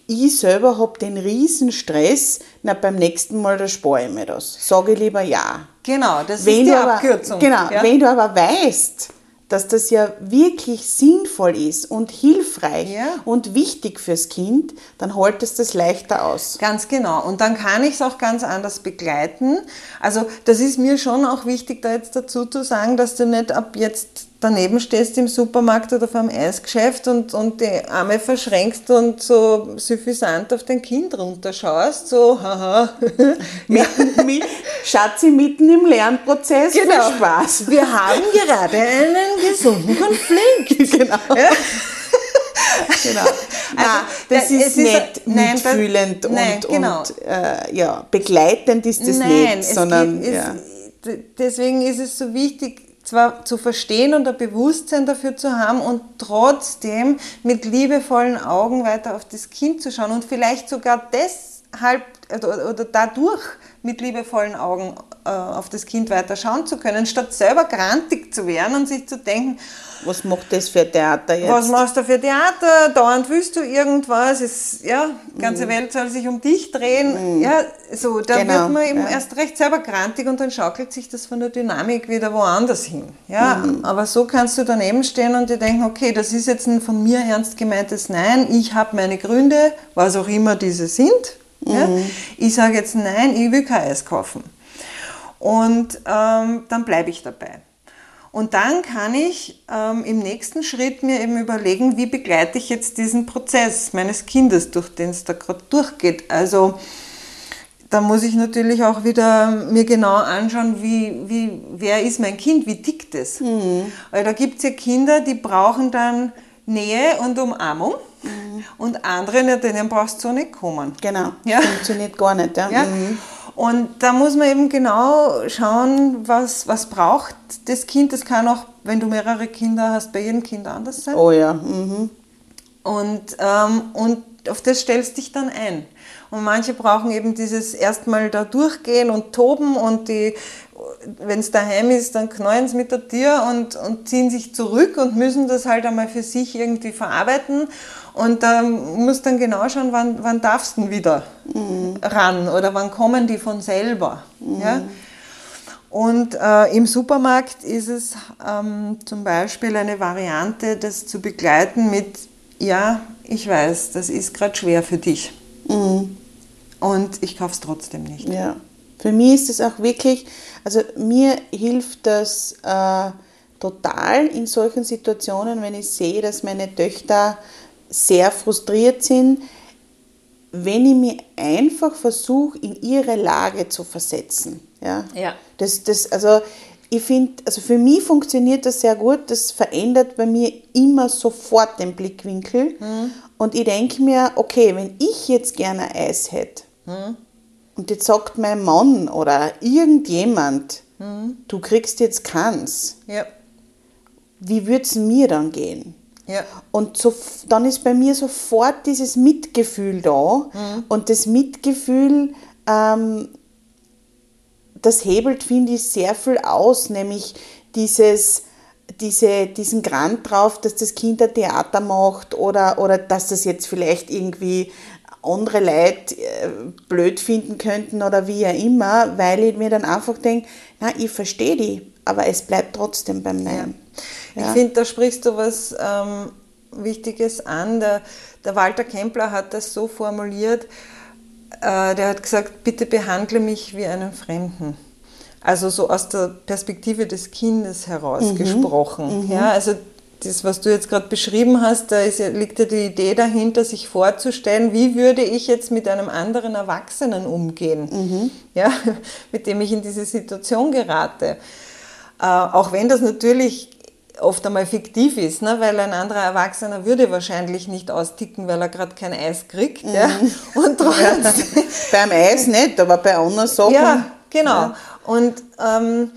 Ich selber habe den Riesenstress, na beim nächsten Mal, da spare ich mir das. Sage ich lieber ja. Genau, das Wenn ist die aber, Abkürzung. Genau, ja? wenn du aber weißt, dass das ja wirklich sinnvoll ist und hilfreich Ja. und wichtig fürs Kind, dann du es leichter aus. Ganz genau. Und dann kann ich es auch ganz anders begleiten. Also das ist mir schon auch wichtig, da jetzt dazu zu sagen, dass du nicht ab jetzt daneben stehst im Supermarkt oder vor einem Eisgeschäft und, und die Arme verschränkst und so suffisant auf dein Kind runterschaust, so, haha. Mitten, mit, Schatzi mitten im Lernprozess, Genau. Spaß. Wir haben gerade einen gesunden Konflikt. Genau. Ja? genau. Nein, das Also, da- ist es nicht ein- nein, das- mitfühlend und, nein, genau. und äh, ja, begleitend ist das Nein, nicht, es sondern geht, es, ja. d- deswegen ist es so wichtig, zwar zu verstehen und ein Bewusstsein dafür zu haben und trotzdem mit liebevollen Augen weiter auf das Kind zu schauen und vielleicht sogar deshalb oder, oder dadurch mit liebevollen Augen äh, auf das Kind weiter schauen zu können, statt selber grantig zu werden und sich zu denken, Was macht das für Theater jetzt? was machst du für Theater? Dauernd willst du irgendwas? Es, ja, die ganze Welt soll sich um dich drehen. Ja, so, da Genau, wird man eben ja. erst recht selber grantig und dann schaukelt sich das von der Dynamik wieder woanders hin. Ja, aber so kannst du daneben stehen und dir denken, okay, das ist jetzt ein von mir ernst gemeintes Nein. Ich habe meine Gründe, was auch immer diese sind. Ja. Ich sage jetzt Nein, ich will kein Eis kaufen. Und ähm, dann bleibe ich dabei. Und dann kann ich ähm, im nächsten Schritt mir eben überlegen, wie begleite ich jetzt diesen Prozess meines Kindes, durch den es da gerade durchgeht. Also da muss ich natürlich auch wieder mir genau anschauen, wie, wie, wer ist mein Kind, wie tickt es. Weil da gibt es ja Kinder, die brauchen dann Nähe und Umarmung und andere, na, denen brauchst du nicht kommen. Genau, Ja. funktioniert gar nicht. Ja? Ja? Mhm. Und da muss man eben genau schauen, was, was braucht das Kind. Das kann auch, wenn du mehrere Kinder hast, bei jedem Kind anders sein. Oh ja. Mhm. Und, ähm, und auf das stellst dich dann ein. Und manche brauchen eben dieses erstmal da durchgehen und toben und die, wenn es daheim ist, dann knallen sie mit der Tür und, und ziehen sich zurück und müssen das halt einmal für sich irgendwie verarbeiten. Und da musst dann genau schauen, wann, wann darfst du denn wieder ran oder wann kommen die von selber. Ja? Und äh, im Supermarkt ist es ähm, zum Beispiel eine Variante, das zu begleiten mit, ja, ich weiß, das ist gerade schwer für dich. Und ich kaufe es trotzdem nicht. Ja. Für mich ist es auch wirklich, also mir hilft das äh, total in solchen Situationen, wenn ich sehe, dass meine Töchter sehr frustriert sind, wenn ich mir einfach versuche, in ihre Lage zu versetzen. Ja. Ja. Das, das, also ich finde, also für mich funktioniert das sehr gut. Das verändert bei mir immer sofort den Blickwinkel. Und ich denke mir, okay, wenn ich jetzt gerne Eis hätte und jetzt sagt mein Mann oder irgendjemand, du kriegst jetzt keins, Ja. wie würde es mir dann gehen? Ja. Und so, dann ist bei mir sofort dieses Mitgefühl da. Und das Mitgefühl, ähm, das hebelt, finde ich, sehr viel aus, nämlich dieses, diese, diesen Grant drauf, dass das Kind ein Theater macht oder, oder dass das jetzt vielleicht irgendwie andere Leute äh, blöd finden könnten oder wie auch immer, weil ich mir dann einfach denke, na, ich verstehe die, aber es bleibt trotzdem beim Nein. Ich Ja. finde, da sprichst du was ähm, Wichtiges an. Der, der Walter Kempler hat das so formuliert, äh, der hat gesagt, bitte behandle mich wie einen Fremden. Also so aus der Perspektive des Kindes heraus gesprochen. Ja, also das, was du jetzt gerade beschrieben hast, da ist liegt ja die Idee dahinter, sich vorzustellen, wie würde ich jetzt mit einem anderen Erwachsenen umgehen, ja, mit dem ich in diese Situation gerate. Äh, auch wenn das natürlich oft einmal fiktiv ist, ne? weil ein anderer Erwachsener würde wahrscheinlich nicht austicken, weil er gerade kein Eis kriegt. Ja? Und trotzdem, Beim Eis nicht, aber bei anderen Sachen. ja, genau. Und ähm,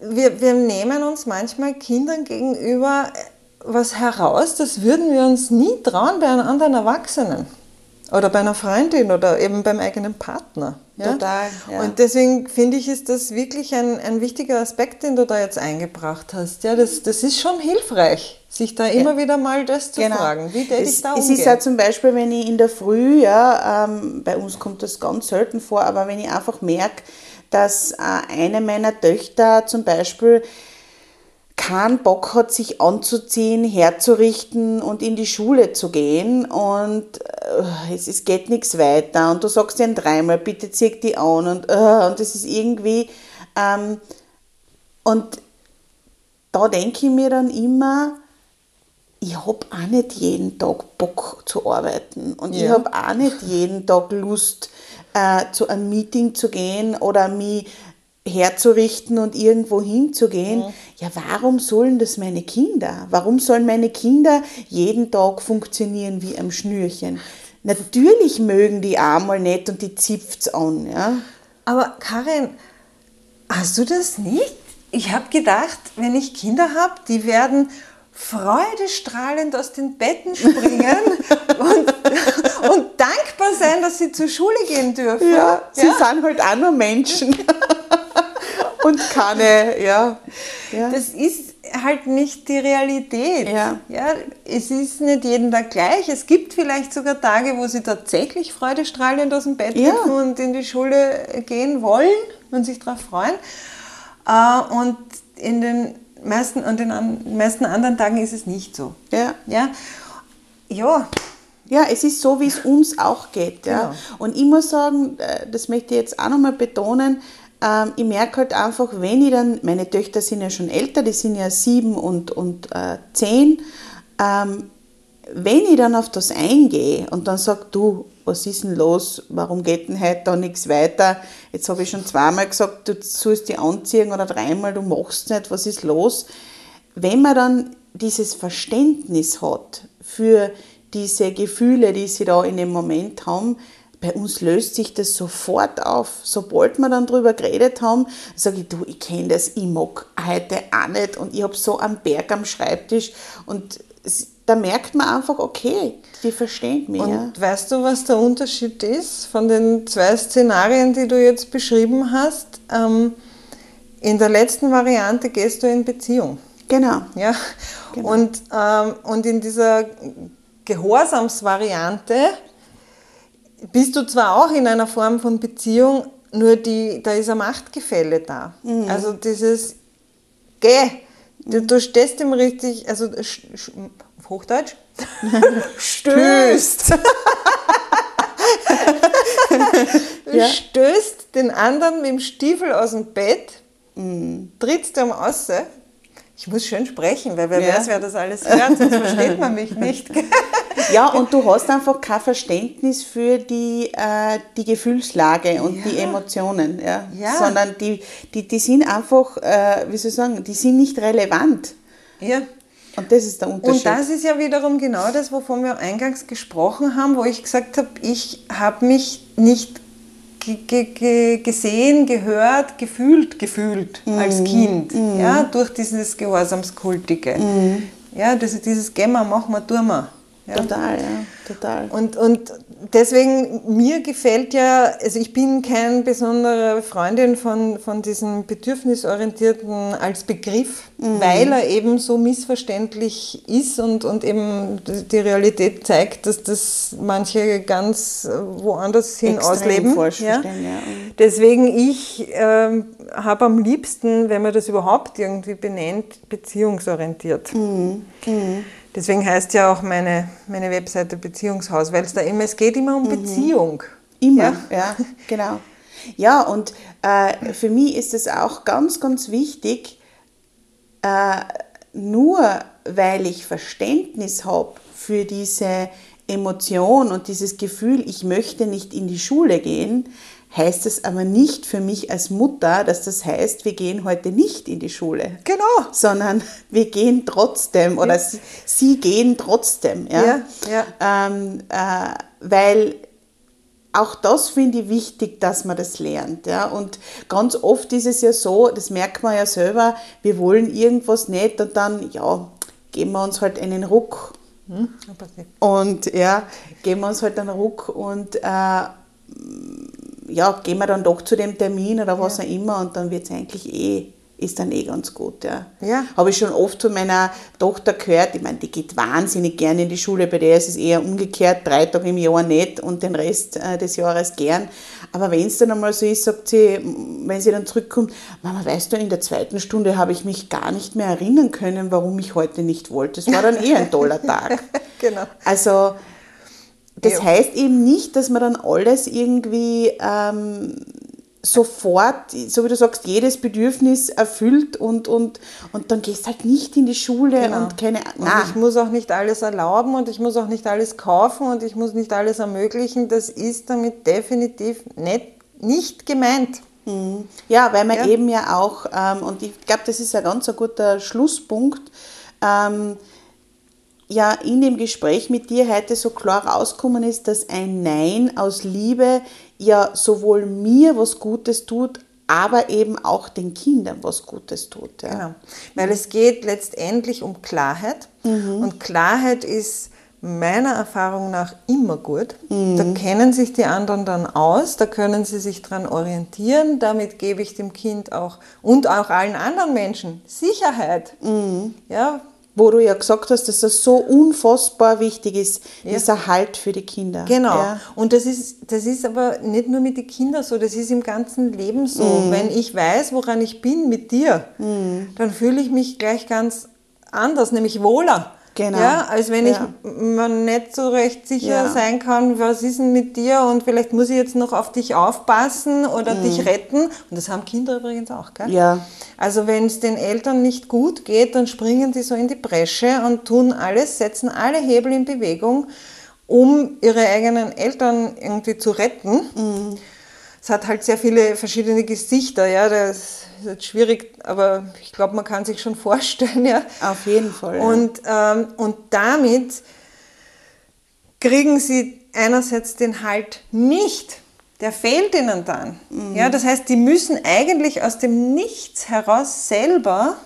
wir, wir nehmen uns manchmal Kindern gegenüber was heraus, das würden wir uns nie trauen bei einem anderen Erwachsenen. Oder bei einer Freundin oder eben beim eigenen Partner. Ja? Total, ja. Und deswegen finde ich, ist das wirklich ein, ein wichtiger Aspekt, den du da jetzt eingebracht hast. Ja, das, das ist schon hilfreich, sich da immer wieder mal das zu fragen. Wie es, ich da Genau. Es umgehen? ist ja zum Beispiel, wenn ich in der Früh, ja, ähm, bei uns kommt das ganz selten vor, aber wenn ich einfach merke, dass äh, eine meiner Töchter zum Beispiel keinen Bock hat, sich anzuziehen, herzurichten und in die Schule zu gehen. Und äh, es, es geht nichts weiter. Und du sagst ihnen dreimal, bitte zieh die an. Und, äh, und das ist irgendwie ähm, und da denke ich mir dann immer, ich habe auch nicht jeden Tag Bock zu arbeiten. Und ja. ich habe auch nicht jeden Tag Lust, äh, zu einem Meeting zu gehen oder mich herzurichten und irgendwo hinzugehen. Mhm. Ja, warum sollen das meine Kinder? Warum sollen meine Kinder jeden Tag funktionieren wie am Schnürchen? Natürlich mögen die einmal nicht und die zipft's an. Ja? Aber Karin, hast du das nicht? Ich habe gedacht, wenn ich Kinder habe, die werden freudestrahlend aus den Betten springen und, und, dankbar sein, dass sie zur Schule gehen dürfen. Ja, sie ja? sind halt auch nur Menschen. und keine, ja. ja. Das ist halt nicht die Realität. Ja. Ja, es ist nicht jeden Tag gleich. Es gibt vielleicht sogar Tage, wo sie tatsächlich freudestrahlend aus dem Bett ja. und in die Schule gehen wollen und sich darauf freuen. Äh, und in den meisten, und den meisten anderen Tagen ist es nicht so. Ja. Ja. ja. Ja, es ist so, wie es uns auch geht. Ja. Genau. Und ich muss sagen, äh, das möchte ich jetzt auch nochmal betonen, ähm, ich merke halt einfach, wenn ich dann, meine Töchter sind ja schon älter, die sind ja sieben und, und äh, zehn, ähm, wenn ich dann auf das eingehe und dann sage, du, was ist denn los, warum geht denn heute da nichts weiter? Jetzt habe ich schon zweimal gesagt, du sollst die anziehen oder dreimal, du machst nicht, was ist los? Wenn man dann dieses Verständnis hat für diese Gefühle, die sie da in dem Moment haben, bei uns löst sich das sofort auf. Sobald wir dann darüber geredet haben, sage ich, du, ich kenne das, ich mag heute auch nicht und ich habe so einen Berg am Schreibtisch und da merkt man einfach, okay, die verstehen mich. Und ja. weißt du, was der Unterschied ist von den zwei Szenarien, die du jetzt beschrieben hast? Ähm, in der letzten Variante gehst du in Beziehung. Genau. Ja? Genau. Und, ähm, und in dieser Gehorsamsvariante bist du zwar auch in einer Form von Beziehung, nur die, da ist ein Machtgefälle da. Mhm. Also dieses, geh, du, du stehst ihm richtig, also Hochdeutsch, stößt. ja. stößt den anderen mit dem Stiefel aus dem Bett, mhm. trittst ihm aus ich muss schön sprechen, weil wer ja. weiß, wer das alles hört, sonst versteht man mich nicht. ja, und du hast einfach kein Verständnis für die, äh, die Gefühlslage und ja. die Emotionen, ja? ja. sondern die, die, die sind einfach, äh, wie soll ich sagen, die sind nicht relevant. Ja. Und das ist der Unterschied. Und das ist ja wiederum genau das, wovon wir eingangs gesprochen haben, wo ich gesagt habe, ich habe mich nicht gesehen, gehört, gefühlt, gefühlt mhm. als Kind, mhm. ja, durch dieses Gehorsamskultige. Mhm. Ja, das ist dieses wir, machen wir, tun wir. Ja. Total, ja, total. Und, und deswegen, mir gefällt ja, also ich bin keine besondere Freundin von, von diesem Bedürfnisorientierten als Begriff, mhm. weil er eben so missverständlich ist und, und eben die Realität zeigt, dass das manche ganz woanders hin Extrem ausleben. Ja? ja. Deswegen, ich äh, habe am liebsten, wenn man das überhaupt irgendwie benennt, beziehungsorientiert. Mhm. Mhm. Deswegen heißt ja auch meine, meine Webseite Beziehungshaus, weil es da immer, es geht immer um mhm. Beziehung. Immer, ja, ja genau. Ja, und äh, für mich ist es auch ganz, ganz wichtig, äh, nur weil ich Verständnis habe für diese Emotion und dieses Gefühl, ich möchte nicht in die Schule gehen, heißt es aber nicht für mich als Mutter, dass das heißt, wir gehen heute nicht in die Schule. Genau. Sondern wir gehen trotzdem oder ja. sie, gehen trotzdem. Ja, ja, ja. Ähm, äh, weil auch das finde ich wichtig, dass man das lernt. Ja? Und ganz oft ist es ja so, das merkt man ja selber, wir wollen irgendwas nicht und dann, ja, geben wir uns halt einen Ruck. Hm? Und ja, geben wir uns halt einen Ruck und äh, ja, gehen wir dann doch zu dem Termin oder was ja. auch immer und dann wird es eigentlich eh, ist dann eh ganz gut. Ja. ja. Habe ich schon oft von meiner Tochter gehört, ich meine, die geht wahnsinnig gerne in die Schule, bei der ist es eher umgekehrt, drei Tage im Jahr nicht und den Rest äh, des Jahres gern. Aber wenn es dann einmal so ist, sagt sie, wenn sie dann zurückkommt, Mama, weißt du, in der zweiten Stunde habe ich mich gar nicht mehr erinnern können, warum ich heute nicht wollte. Es war dann eh ein toller Tag. genau. Also das ja. heißt eben nicht, dass man dann alles irgendwie ähm, sofort, so wie du sagst, jedes Bedürfnis erfüllt und, und, und dann gehst halt nicht in die Schule Genau. und keine Und ich muss auch nicht alles erlauben und ich muss auch nicht alles kaufen und ich muss nicht alles ermöglichen. Das ist damit definitiv nicht, nicht gemeint. Ja, weil man Ja. eben ja auch, ähm, und ich glaube, das ist ein ganz ein guter Schlusspunkt, ähm, ja in dem Gespräch mit dir heute so klar rausgekommen ist, dass ein Nein aus Liebe ja sowohl mir was Gutes tut, aber eben auch den Kindern was Gutes tut. Ja. Genau. Weil es geht letztendlich um Klarheit. Und Klarheit ist meiner Erfahrung nach immer gut. Da kennen sich die anderen dann aus, da können sie sich dran orientieren. Damit gebe ich dem Kind auch und auch allen anderen Menschen Sicherheit. Ja, Wo du ja gesagt hast, dass das so unfassbar wichtig ist, Ja. dieser Halt für die Kinder. Genau. Ja. Und das ist, das ist aber nicht nur mit den Kindern so, das ist im ganzen Leben so. Mhm. Wenn ich weiß, woran ich bin mit dir, dann fühle ich mich gleich ganz anders, nämlich wohler. Genau. Ja, als wenn Ja. ich mir nicht so recht sicher Ja. sein kann, was ist denn mit dir und vielleicht muss ich jetzt noch auf dich aufpassen oder dich retten. Und das haben Kinder übrigens auch, gell? Mhm. Ja. Also wenn es den Eltern nicht gut geht, dann springen die so in die Bresche und tun alles, setzen alle Hebel in Bewegung, um ihre eigenen Eltern irgendwie zu retten. Es hat halt sehr viele verschiedene Gesichter, ja, das ist jetzt schwierig, aber ich glaube, man kann sich schon vorstellen, ja. Auf jeden Fall. ja. Und, ähm, und damit kriegen sie einerseits den Halt nicht. Der fehlt ihnen dann. Ja, das heißt, die müssen eigentlich aus dem Nichts heraus selber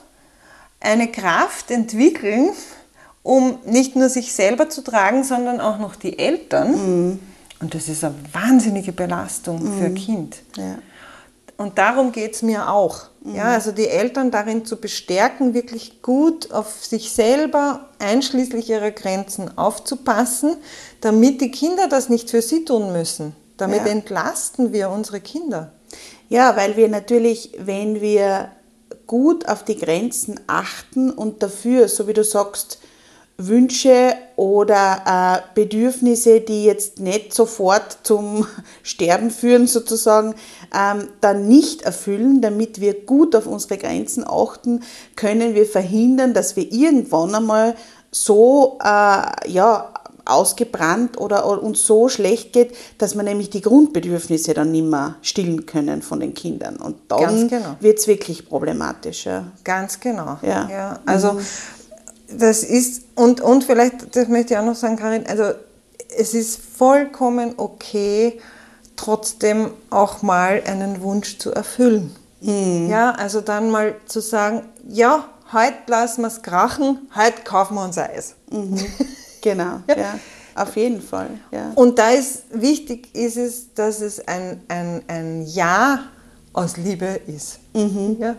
eine Kraft entwickeln, um nicht nur sich selber zu tragen, sondern auch noch die Eltern. Und das ist eine wahnsinnige Belastung für ein Kind. ja. Und darum geht es mir auch. Ja, also die Eltern darin zu bestärken, wirklich gut auf sich selber, einschließlich ihrer Grenzen, aufzupassen, damit die Kinder das nicht für sie tun müssen. Damit Ja. entlasten wir unsere Kinder. Ja, weil wir natürlich, wenn wir gut auf die Grenzen achten und dafür, so wie du sagst, Wünsche oder äh, Bedürfnisse, die jetzt nicht sofort zum Sterben führen, sozusagen, ähm, dann nicht erfüllen, damit wir gut auf unsere Grenzen achten, können wir verhindern, dass wir irgendwann einmal so äh, ja, ausgebrannt oder, oder uns so schlecht geht, dass man nämlich die Grundbedürfnisse dann nicht mehr stillen können von den Kindern. Und dann genau. wird es wirklich problematisch. Ja. Ganz genau. Ja. also das ist, und, und vielleicht, das möchte ich auch noch sagen, Karin, also es ist vollkommen okay, trotzdem auch mal einen Wunsch zu erfüllen. Ja, also dann mal zu sagen, ja, heute lassen wir es krachen, heute kaufen wir uns Eis. Genau, ja. auf jeden Fall. Ja. Und da ist wichtig, ist es, dass es ein, ein, ein Ja aus Liebe ist. Ja?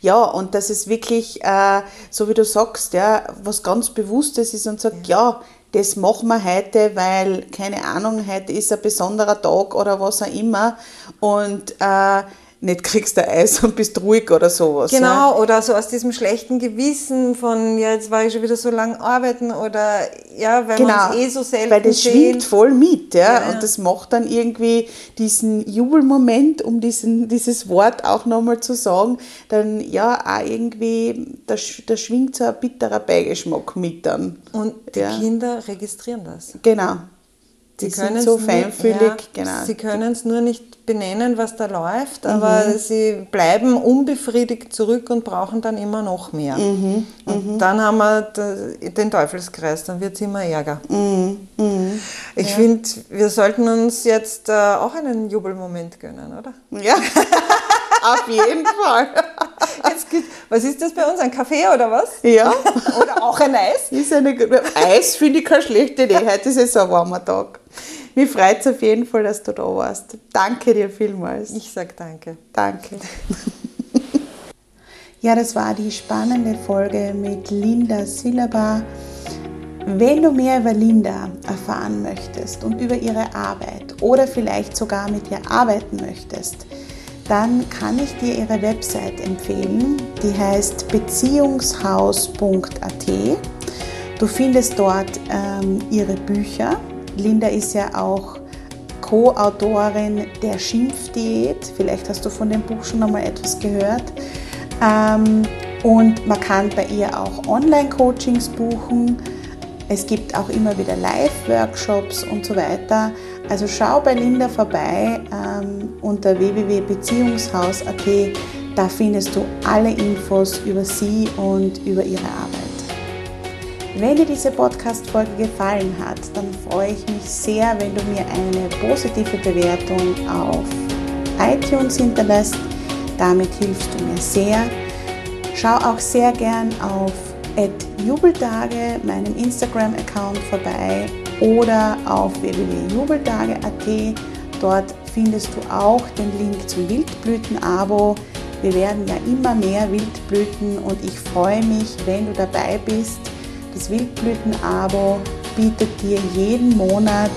Ja, und dass es wirklich, äh, so wie du sagst, ja, was ganz Bewusstes ist und sagt, ja. das machen wir heute, weil, keine Ahnung, heute ist ein besonderer Tag oder was auch immer und äh, nicht kriegst du Eis und bist ruhig oder sowas. Ja. Genau, oder so aus diesem schlechten Gewissen von, ja, jetzt war ich schon wieder so lange arbeiten oder ja, weil Genau, man es eh so selten weil das sehen. schwingt voll mit, ja, Ja, und das macht dann irgendwie diesen Jubelmoment, um diesen, dieses Wort auch nochmal zu sagen, dann ja auch irgendwie, da, da schwingt so ein bitterer Beigeschmack mit dann. Und die Ja. Kinder registrieren das. Genau. Die Sie sind so feinfühlig, ja, genau. Sie können es nur nicht benennen, was da läuft, Mhm. aber sie bleiben unbefriedigt zurück und brauchen dann immer noch mehr. Mhm. Und dann haben wir den Teufelskreis, dann wird es immer ärger. Mhm. Ich finde, wir sollten uns jetzt äh, auch einen Jubelmoment gönnen, oder? Ja, auf jeden Fall. Was ist das bei uns? Ein Kaffee oder was? Ja, Oder auch ein Eis? ist eine, Eis finde ich keine schlechte Idee. Heute ist es ein warmer Tag. Mich freut es auf jeden Fall, dass du da warst. Danke dir vielmals. Ich sag danke. Danke. Ja, das war die spannende Folge mit Linda Silaba. Wenn du mehr über Linda erfahren möchtest und über ihre Arbeit oder vielleicht sogar mit ihr arbeiten möchtest, dann kann ich dir ihre Website empfehlen. Die heißt beziehungshaus.at. Du findest dort ähm, ihre Bücher. Linda ist ja auch Co-Autorin der Schimpfdiät. Vielleicht hast du von dem Buch schon einmal etwas gehört. Ähm, und man kann bei ihr auch Online-Coachings buchen. Es gibt auch immer wieder Live-Workshops und so weiter. Also schau bei Linda vorbei ähm, unter www.beziehungshaus.at. Da findest du alle Infos über sie und über ihre Arbeit. Wenn dir diese Podcast-Folge gefallen hat, dann freue ich mich sehr, wenn du mir eine positive Bewertung auf iTunes hinterlässt. Damit hilfst du mir sehr. Schau auch sehr gern auf Jubeltage, meinem Instagram-Account vorbei oder auf www.jubeltage.at. Dort findest du auch den Link zum Wildblüten-Abo. Wir werden ja immer mehr Wildblüten und ich freue mich, wenn du dabei bist. Das Wildblüten-Abo bietet dir jeden Monat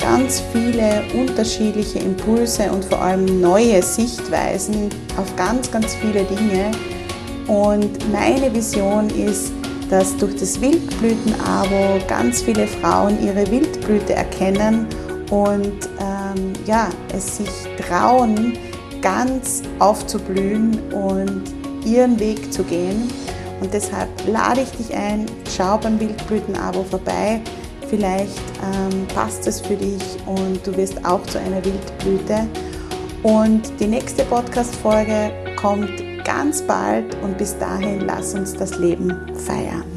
ganz viele unterschiedliche Impulse und vor allem neue Sichtweisen auf ganz, ganz viele Dinge. Und meine Vision ist, dass durch das Wildblüten-Abo ganz viele Frauen ihre Wildblüte erkennen und ähm, ja, es sich trauen, ganz aufzublühen und ihren Weg zu gehen. Und deshalb lade ich dich ein, schau beim Wildblüten-Abo vorbei. Vielleicht ähm, passt es für dich und du wirst auch zu einer Wildblüte. Und die nächste Podcast-Folge kommt ganz bald und bis dahin lass uns das Leben feiern.